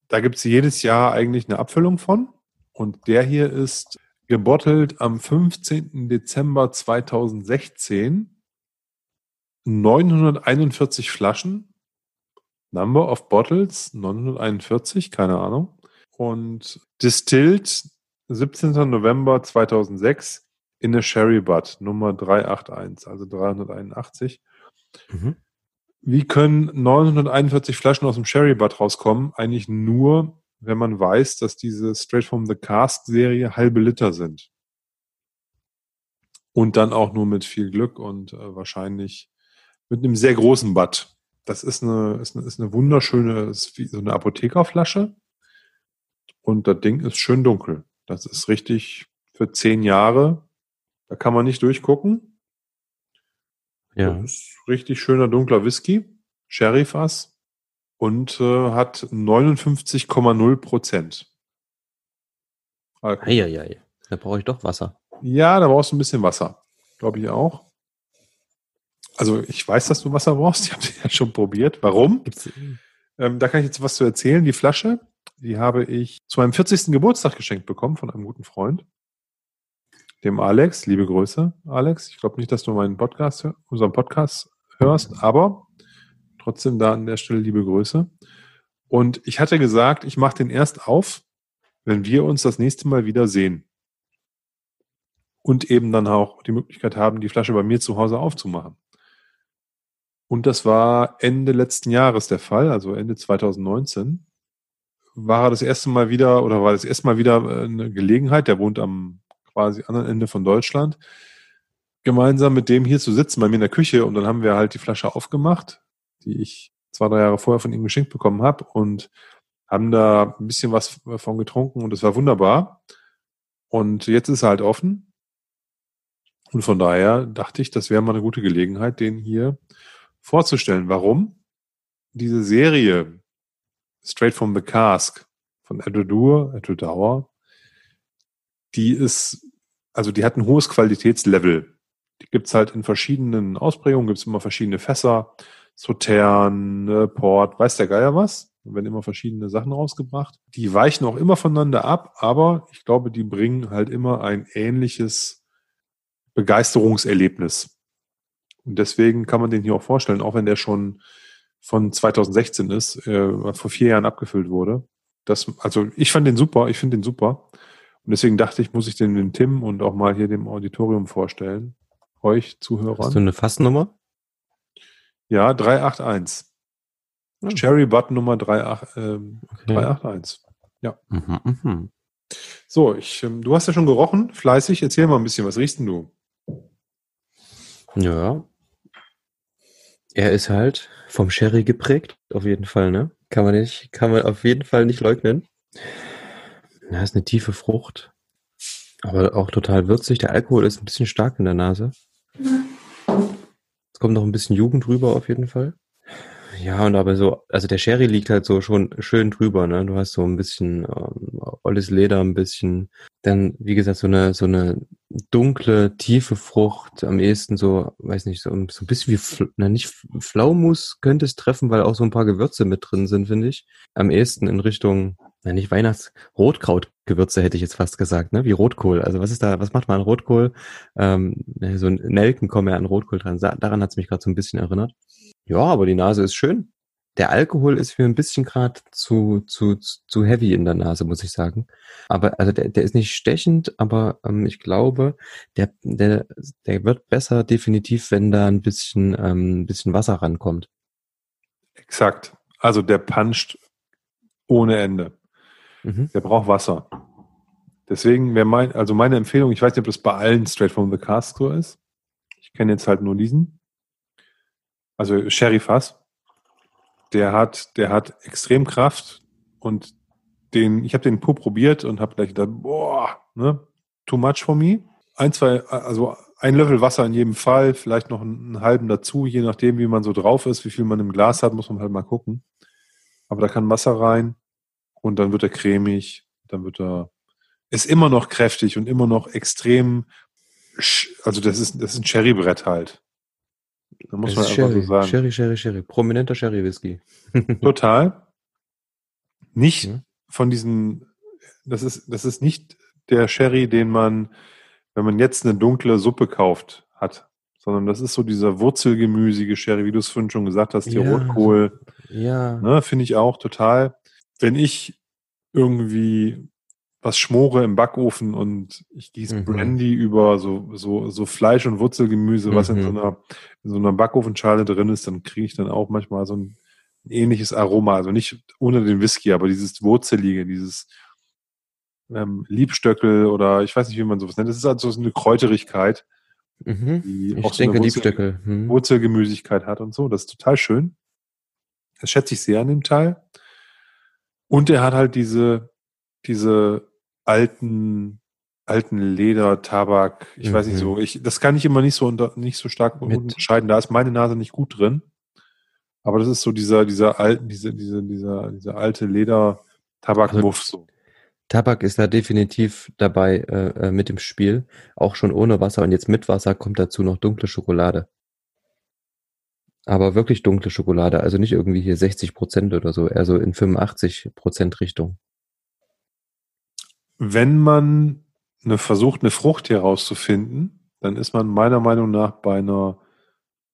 da gibt es jedes Jahr eigentlich eine Abfüllung von. Und der hier ist gebottelt am 15. Dezember 2016 941 Flaschen. Number of Bottles 941, keine Ahnung. Und distilled 17. November 2006 in a Sherry Butt Nummer 381, also 381. Mhm. Wie können 941 Flaschen aus dem Sherry Butt rauskommen? Eigentlich nur, wenn man weiß, dass diese Straight from the Cask Serie halbe Liter sind. Und dann auch nur mit viel Glück und äh, wahrscheinlich mit einem sehr großen Butt. Das ist eine, ist eine, ist eine wunderschöne, ist wie so eine Apothekerflasche. Und das Ding ist schön dunkel. Das ist richtig für zehn Jahre. Da kann man nicht durchgucken. Ja. Das ist richtig schöner dunkler Whisky. Sherryfass. Und äh, hat 59,0 Prozent. Eieiei. Da brauche ich doch Wasser. Ja, da brauchst du ein bisschen Wasser. Glaube ich auch. Also ich weiß, dass du Wasser brauchst. Ich habe sie ja schon probiert. Warum? Ähm, da kann ich jetzt was zu erzählen. Die Flasche, die habe ich zu meinem 40. Geburtstag geschenkt bekommen von einem guten Freund, dem Alex. Liebe Grüße, Alex. Ich glaube nicht, dass du meinen Podcast, unseren Podcast hörst, aber trotzdem da an der Stelle liebe Grüße. Und ich hatte gesagt, ich mache den erst auf, wenn wir uns das nächste Mal wieder sehen. Und eben dann auch die Möglichkeit haben, die Flasche bei mir zu Hause aufzumachen. Und das war Ende letzten Jahres der Fall, also Ende 2019. War er das erste Mal wieder oder war das erste Mal wieder äh, eine Gelegenheit, der wohnt am quasi anderen Ende von Deutschland, gemeinsam mit dem hier zu sitzen bei mir in der Küche und dann haben wir halt die Flasche aufgemacht, die ich zwei, drei Jahre vorher von ihm geschenkt bekommen habe und haben da ein bisschen was davon getrunken und es war wunderbar. Und jetzt ist er halt offen. Und von daher dachte ich, das wäre mal eine gute Gelegenheit, den hier vorzustellen. Warum? Diese Serie Straight from the Cask von Edodur, Edodauer, die ist, also die hat ein hohes Qualitätslevel. Die gibt's halt in verschiedenen Ausprägungen, gibt's immer verschiedene Fässer, Sautern, ne, Port, weiß der Geier was. Da werden immer verschiedene Sachen rausgebracht. Die weichen auch immer voneinander ab, aber ich glaube, die bringen halt immer ein ähnliches Begeisterungserlebnis. Und deswegen kann man den hier auch vorstellen, auch wenn der schon von 2016 ist, äh, vor vier Jahren abgefüllt wurde. Das, also ich fand den super, ich finde den super. Und deswegen dachte ich, muss ich den dem Tim und auch mal hier dem Auditorium vorstellen. Euch Zuhörern. Hast du eine Fassnummer? Ja, 381. Hm. Cherry Button Nummer 38, äh, okay. 381. Ja. Mhm, mh. So, ich, ähm, du hast ja schon gerochen, fleißig. Erzähl mal ein bisschen, was riechst denn du? Ja, er ist halt vom Sherry geprägt, auf jeden Fall, ne? Kann man nicht, kann man auf jeden Fall nicht leugnen. Er ist eine tiefe Frucht, aber auch total würzig. Der Alkohol ist ein bisschen stark in der Nase. Es kommt noch ein bisschen Jugend rüber, auf jeden Fall. Ja, und aber so, also der Sherry liegt halt so schon schön drüber, ne? Du hast so ein bisschen ähm, olles Leder, ein bisschen, dann, wie gesagt, so eine, so eine dunkle, tiefe Frucht, am ehesten so, weiß nicht, so, so ein bisschen wie, na, nicht Flaumus könnte es treffen, weil auch so ein paar Gewürze mit drin sind, finde ich. Am ehesten in Richtung, na, nicht Weihnachts, Rotkrautgewürze hätte ich jetzt fast gesagt, ne? Wie Rotkohl. Also was ist da, was macht man an Rotkohl? Ähm, so Nelken kommen ja an Rotkohl dran. Daran hat es mich gerade so ein bisschen erinnert. Ja, aber die Nase ist schön. Der Alkohol ist mir ein bisschen gerade zu, zu, zu heavy in der Nase, muss ich sagen. Aber also der, der ist nicht stechend, aber ähm, ich glaube, der, der, der wird besser definitiv, wenn da ein bisschen, ähm, ein bisschen Wasser rankommt. Exakt. Also der puncht ohne Ende. Mhm. Der braucht Wasser. Deswegen wäre mein, also meine Empfehlung, ich weiß nicht, ob das bei allen Straight from the Cask so ist. Ich kenne jetzt halt nur diesen also Sherry Fass, der hat, der hat extrem Kraft und den, ich habe den pur probiert und habe gleich gedacht, boah, ne, too much for me. Ein, zwei, also ein Löffel Wasser in jedem Fall, vielleicht noch einen, einen halben dazu, je nachdem, wie man so drauf ist, wie viel man im Glas hat, muss man halt mal gucken. Aber da kann Wasser rein und dann wird er cremig, dann wird er, ist immer noch kräftig und immer noch extrem, also das ist, das ist ein Cherrybrett halt. Da muss man einfach Sherry, so sagen. Sherry, Sherry, Sherry. Prominenter Sherry-Whisky. Total. Nicht ja. von diesen, das ist, das ist nicht der Sherry, den man, wenn man jetzt eine dunkle Suppe kauft, hat. sondern das ist so dieser wurzelgemüsige Sherry, wie du es vorhin schon gesagt hast, der Ja. Rotkohl. Ja. Ne, Finde ich auch total. Wenn ich irgendwie was schmore im Backofen und ich gieße Mhm. Brandy über so, so, so Fleisch- und Wurzelgemüse, was in so Mhm. einer, in so einer Backofenschale drin ist, dann kriege ich dann auch manchmal so ein, ein ähnliches Aroma. Also nicht ohne den Whisky, aber dieses Wurzelige, dieses ähm, Liebstöckel oder ich weiß nicht, wie man sowas nennt. Das ist also so eine Kräuterigkeit, Mhm. die Ich auch so denke eine Wurzel, Liebstöckel. Hm. Wurzelgemüsigkeit hat und so. Das ist total schön. Das schätze ich sehr an dem Teil. Und er hat halt diese, diese alten, alten Leder, Tabak, ich weiß nicht Mhm. so. Ich, das kann ich immer nicht so unter, nicht so stark Mit- unterscheiden. Da ist meine Nase nicht gut drin. Aber das ist so dieser, dieser alten, diese, diese, dieser, dieser alte Leder, Tabakmuff so. Tabak ist da definitiv dabei äh, äh, mit im Spiel, auch schon ohne Wasser und jetzt mit Wasser kommt dazu noch dunkle Schokolade. Aber wirklich dunkle Schokolade, also nicht irgendwie hier 60 Prozent oder so, eher so in 85 Prozent Richtung. Wenn man eine, versucht, eine Frucht hier rauszufinden, dann ist man meiner Meinung nach bei einer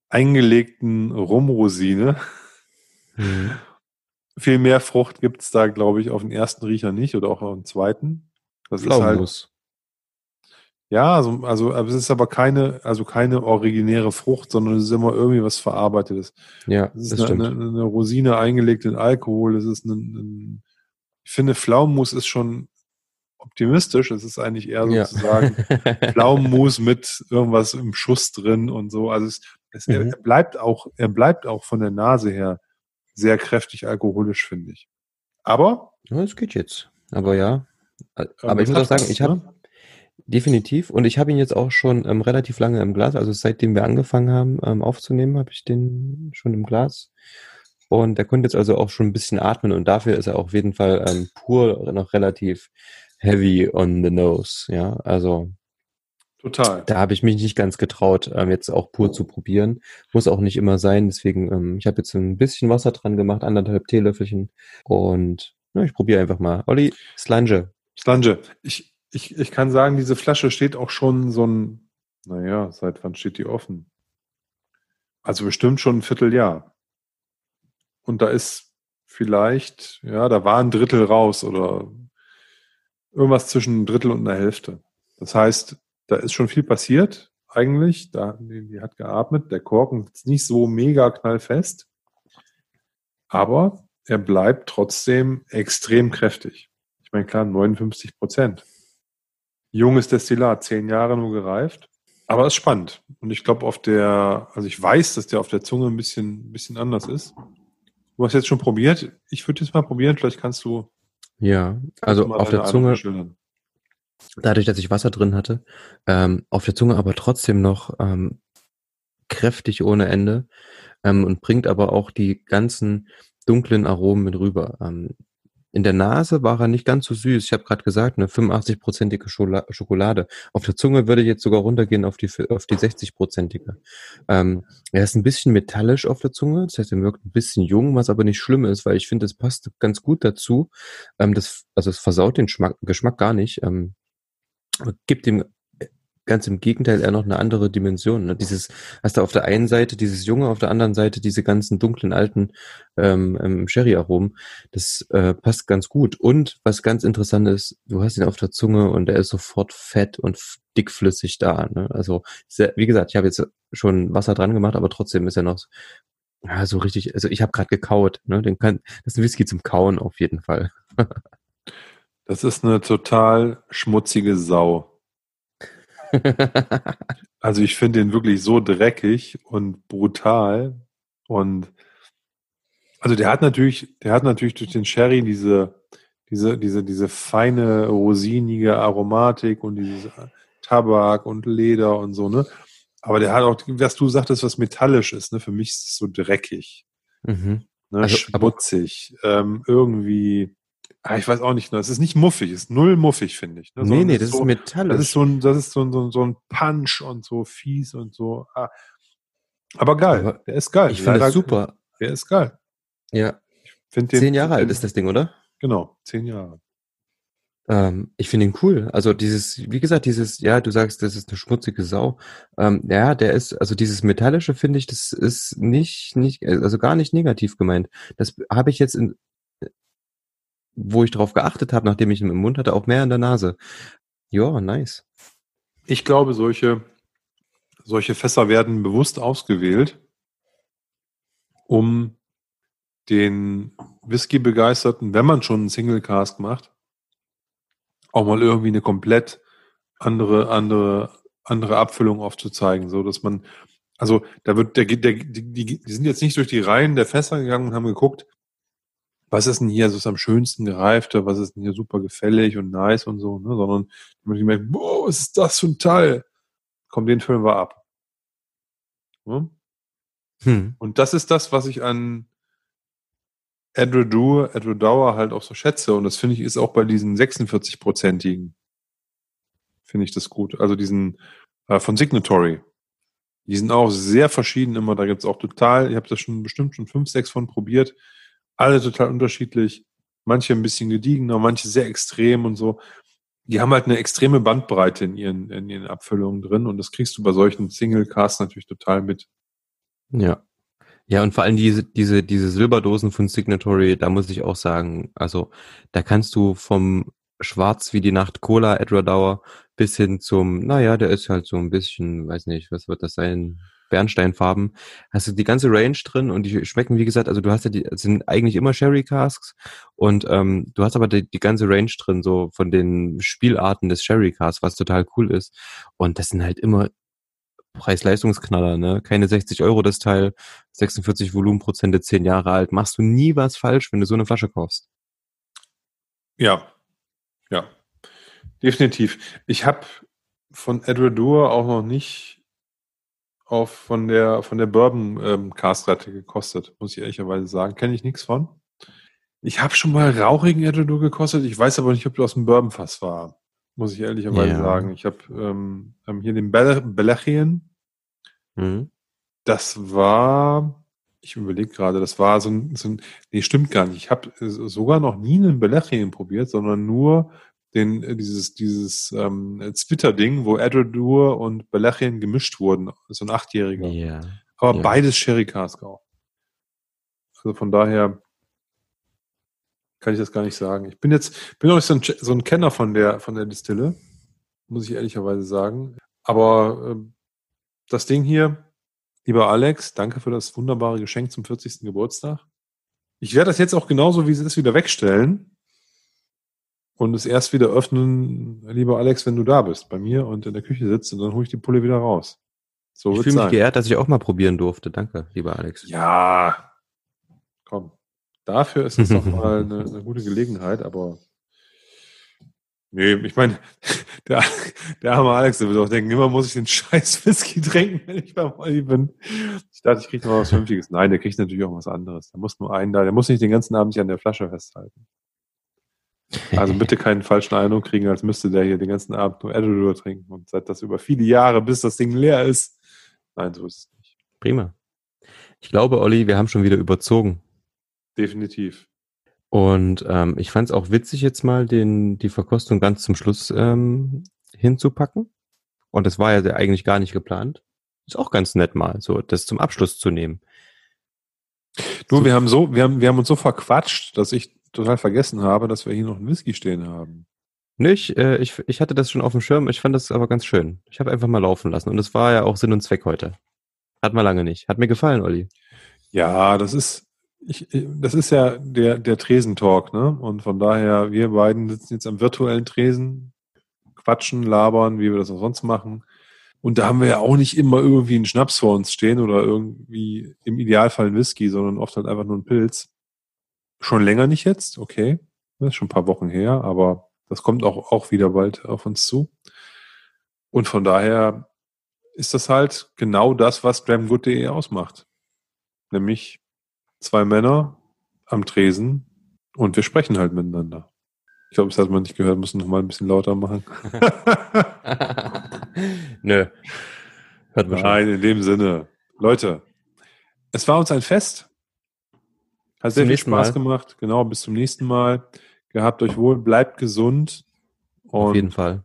eingelegten Rumrosine. Mhm. Viel mehr Frucht gibt's da, glaube ich, auf den ersten Riecher nicht oder auch auf den zweiten. Das ist halt, ja, also, also, es ist aber keine, also keine originäre Frucht, sondern es ist immer irgendwie was Verarbeitetes. Ja, Es das ist eine, stimmt. eine, eine Rosine eingelegt in Alkohol. Es ist ein, ein ich finde, Pflaumenmus ist schon optimistisch. Es ist eigentlich eher Ja. sozusagen Pflaumenmus mit irgendwas im Schuss drin und so. Also es, es Mhm. er bleibt auch, er bleibt auch von der Nase her sehr kräftig alkoholisch, finde ich. Aber, Ja, das geht jetzt. Aber ja. ähm, Aber ich es muss auch sagen, ich habe ne? definitiv und ich habe ihn jetzt auch schon ähm, relativ lange im Glas. Also seitdem wir angefangen haben ähm, aufzunehmen, habe ich den schon im Glas. Und der konnte jetzt also auch schon ein bisschen atmen und dafür ist er auf jeden Fall ähm, pur noch relativ heavy on the nose. Ja, also total. da habe ich mich nicht ganz getraut, ähm, jetzt auch pur zu probieren. Muss auch nicht immer sein. Deswegen, ähm, ich habe jetzt ein bisschen Wasser dran gemacht, anderthalb Teelöffelchen. Und ja, ich probiere einfach mal. Olli, Slange. Slange, ich, ich, ich kann sagen, diese Flasche steht auch schon so ein, naja, seit wann steht die offen? Also bestimmt schon ein Vierteljahr. Und da ist vielleicht, ja, da war ein Drittel raus oder irgendwas zwischen einem Drittel und einer Hälfte. Das heißt, da ist schon viel passiert eigentlich. Da, die hat geatmet. Der Korken ist nicht so mega knallfest. Aber er bleibt trotzdem extrem kräftig. Ich meine, klar, 59 Prozent. Junges Destillat, zehn Jahre nur gereift. Aber es ist spannend. Und ich glaube, auf der, also ich weiß, dass der auf der Zunge ein bisschen, ein bisschen anders ist. Du hast jetzt schon probiert. Ich würde jetzt mal probieren. Vielleicht kannst du Ja, also auf der Zunge, dadurch, dass ich Wasser drin hatte, ähm, auf der Zunge aber trotzdem noch ähm, kräftig ohne Ende ähm, und bringt aber auch die ganzen dunklen Aromen mit rüber. Ähm, in der Nase war er nicht ganz so süß. Ich habe gerade gesagt, eine 85-prozentige Schola- Schokolade. Auf der Zunge würde ich jetzt sogar runtergehen auf die, auf die 60-prozentige. Ähm, er ist ein bisschen metallisch auf der Zunge, das heißt, er wirkt ein bisschen jung, was aber nicht schlimm ist, weil ich finde, es passt ganz gut dazu. Ähm, das, also es versaut den Schmack, Geschmack gar nicht. Ähm, gibt ihm ganz im Gegenteil eher noch eine andere Dimension. Ne? Dieses, hast du auf der einen Seite dieses Junge, auf der anderen Seite diese ganzen dunklen alten ähm, ähm, Sherry-Aromen. Das äh, passt ganz gut. Und was ganz interessant ist, du hast ihn auf der Zunge und er ist sofort fett und dickflüssig da. Ne? Also sehr, wie gesagt, ich habe jetzt schon Wasser dran gemacht, aber trotzdem ist er noch so- ja, so richtig. Also ich habe gerade gekaut. Ne? Den kann, das ist ein Whisky zum Kauen auf jeden Fall. Das ist eine total schmutzige Sau. Also ich finde den wirklich so dreckig und brutal. Und also der hat natürlich, der hat natürlich durch den Sherry diese, diese, diese, diese feine, rosinige Aromatik und dieses Tabak und Leder und so, ne? Aber der hat auch, was du sagtest, was metallisch ist, ne? Für mich ist es so dreckig, mhm. ne? Also, Schmutzig, ähm, irgendwie, ah, ich weiß auch nicht, ne? es ist nicht muffig, es ist null muffig, finde ich. Ne? Nee, nee, das ist so, metallisch. das ist so ein, das ist so ein, so ein, so ein Punch und so fies und so. Ah. Aber geil, Aber der ist geil. ich finde das super. Der ist geil. Ja, den- zehn Jahre alt ist das Ding, oder? Genau, zehn Jahre. Ähm, ich finde ihn cool. Also dieses, wie gesagt, dieses, ja, du sagst, das ist eine schmutzige Sau. Ähm, ja, der ist, also dieses Metallische finde ich, das ist nicht, nicht, also gar nicht negativ gemeint. Das habe ich jetzt in, wo ich drauf geachtet habe, nachdem ich ihn im Mund hatte, auch mehr in der Nase. Ja, nice. Ich glaube, solche, solche Fässer werden bewusst ausgewählt, um den Whisky-Begeisterten, wenn man schon einen Single Cask macht, auch mal irgendwie eine komplett andere, andere, andere Abfüllung aufzuzeigen, so dass man, also da wird, der, der, die, die sind jetzt nicht durch die Reihen der Fässer gegangen und haben geguckt, was ist denn hier so am schönsten gereifte, was ist denn hier super gefällig und nice und so, ne, sondern man gemerkt, boah, was ist das für ein Teil? Komm, den füllen wir ab. Ne? Hm. Und das ist das, was ich an Edward Dower, Edward Dower halt auch so schätze. Und das finde ich ist auch bei diesen 46-prozentigen, finde ich das gut. Also diesen äh, von Signatory. Die sind auch sehr verschieden immer. Da gibt's auch total, ich habe das schon bestimmt schon fünf, sechs von probiert. Alle total unterschiedlich. Manche ein bisschen gediegener, manche sehr extrem und so. Die haben halt eine extreme Bandbreite in ihren, in ihren Abfüllungen drin und das kriegst du bei solchen Single-Casts natürlich total mit. Ja. Ja, und vor allem diese, diese, diese Silberdosen von Signatory, da muss ich auch sagen, also da kannst du vom Schwarz wie die Nacht Cola Edward Dauer bis hin zum, naja, der ist halt so ein bisschen, weiß nicht, was wird das sein, Bernsteinfarben. Hast du die ganze Range drin und die schmecken, wie gesagt, also du hast ja die, sind eigentlich immer Sherry Casks und ähm, du hast aber die, die ganze Range drin, so von den Spielarten des Sherry Casks, was total cool ist. Und das sind halt immer Preis-Leistungsknaller, ne? Keine 60 Euro das Teil, 46 Volumenprozente, 10 Jahre alt. Machst du nie was falsch, wenn du so eine Flasche kaufst. Ja, ja, definitiv. Ich habe von Edward Doer auch noch nicht auf von der von der Bourbon ähm, Castrette gekostet, muss ich ehrlicherweise sagen. Kenne ich nichts von. Ich habe schon mal rauchigen Doer gekostet. Ich weiß aber nicht, ob du aus dem Bourbonfass war muss ich ehrlicherweise ja. sagen. Ich habe ähm, hier den Belechien. Mhm. Das war, ich überlege gerade, das war so ein, so ein, nee, stimmt gar nicht. Ich habe sogar noch nie einen Belechien probiert, sondern nur den, äh, dieses, dieses ähm, Twitter-Ding, wo Edradur und Belechien gemischt wurden. So ein Achtjähriger. Ja. Aber ja. beides Sherry Cask auch. Also von daher, kann ich das gar nicht sagen. Ich bin jetzt, bin auch nicht so ein, so ein Kenner von der, von der Distille, muss ich ehrlicherweise sagen. Aber äh, das Ding hier, lieber Alex, danke für das wunderbare Geschenk zum 40. Geburtstag. Ich werde das jetzt auch genauso, wie es ist, wieder wegstellen und es erst wieder öffnen, lieber Alex, wenn du da bist, bei mir und in der Küche sitzt und dann hole ich die Pulle wieder raus. So ich fühle mich geehrt, dass ich auch mal probieren durfte. Danke, lieber Alex. Ja, komm. Dafür ist es doch mal eine, eine, gute Gelegenheit, aber nee, ich meine, der, der arme Alex, der wird auch denken, immer muss ich den scheiß Whisky trinken, wenn ich beim Olli bin. Ich dachte, ich kriege noch was Vernünftiges. Nein, der kriegt natürlich auch was anderes. Der muss nur einen da, der muss nicht den ganzen Abend sich an der Flasche festhalten. Also bitte keinen falschen Eindruck kriegen, als müsste der hier den ganzen Abend nur Edinburgh trinken und seit das über viele Jahre, bis das Ding leer ist. Nein, so ist es nicht. Prima. Ich glaube, Olli, wir haben schon wieder überzogen. Definitiv. Und ähm, ich fand es auch witzig, jetzt mal den, die Verkostung ganz zum Schluss ähm, hinzupacken. Und das war ja eigentlich gar nicht geplant. Ist auch ganz nett mal, so das zum Abschluss zu nehmen. Du, so. wir haben so, wir haben, wir haben uns so verquatscht, dass ich total vergessen habe, dass wir hier noch einen Whisky stehen haben. Nicht, äh, ich, ich hatte das schon auf dem Schirm, ich fand das aber ganz schön. Ich habe einfach mal laufen lassen und das war ja auch Sinn und Zweck heute. Hat mal lange nicht. Hat mir gefallen, Olli. Ja, das ist, ich, das ist ja der, der Tresentalk, ne? Und von daher, wir beiden sitzen jetzt am virtuellen Tresen, quatschen, labern, wie wir das auch sonst machen. Und da haben wir ja auch nicht immer irgendwie einen Schnaps vor uns stehen oder irgendwie im Idealfall ein Whisky, sondern oft halt einfach nur ein Pilz. Schon länger nicht jetzt, okay. Das ist schon ein paar Wochen her, aber das kommt auch, auch wieder bald auf uns zu. Und von daher ist das halt genau das, was dramgood.de ausmacht. Nämlich zwei Männer am Tresen und wir sprechen halt miteinander. Ich glaube, das hat man nicht gehört, müssen noch mal ein bisschen lauter machen. Nö. Hört man Nein, schon. in dem Sinne. Leute, es war uns ein Fest. Hat sehr viel Spaß Mal. gemacht. Genau, bis zum nächsten Mal. Gehabt euch wohl, bleibt gesund Und Auf jeden Fall.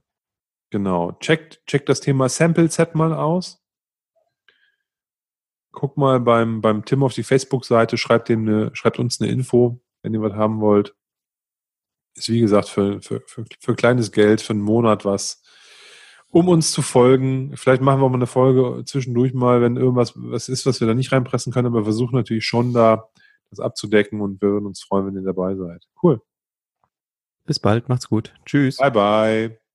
Genau. Checkt, checkt das Thema Sample Set mal aus. Guckt mal beim, beim Tim auf die Facebook-Seite, schreibt, dem eine, schreibt uns eine Info, wenn ihr was haben wollt. Ist wie gesagt für, für, für, für kleines Geld, für einen Monat was, um uns zu folgen. Vielleicht machen wir mal eine Folge zwischendurch mal, wenn irgendwas was ist, was wir da nicht reinpressen können, aber versuchen natürlich schon da das abzudecken und wir würden uns freuen, wenn ihr dabei seid. Cool. Bis bald, macht's gut. Tschüss. Bye bye.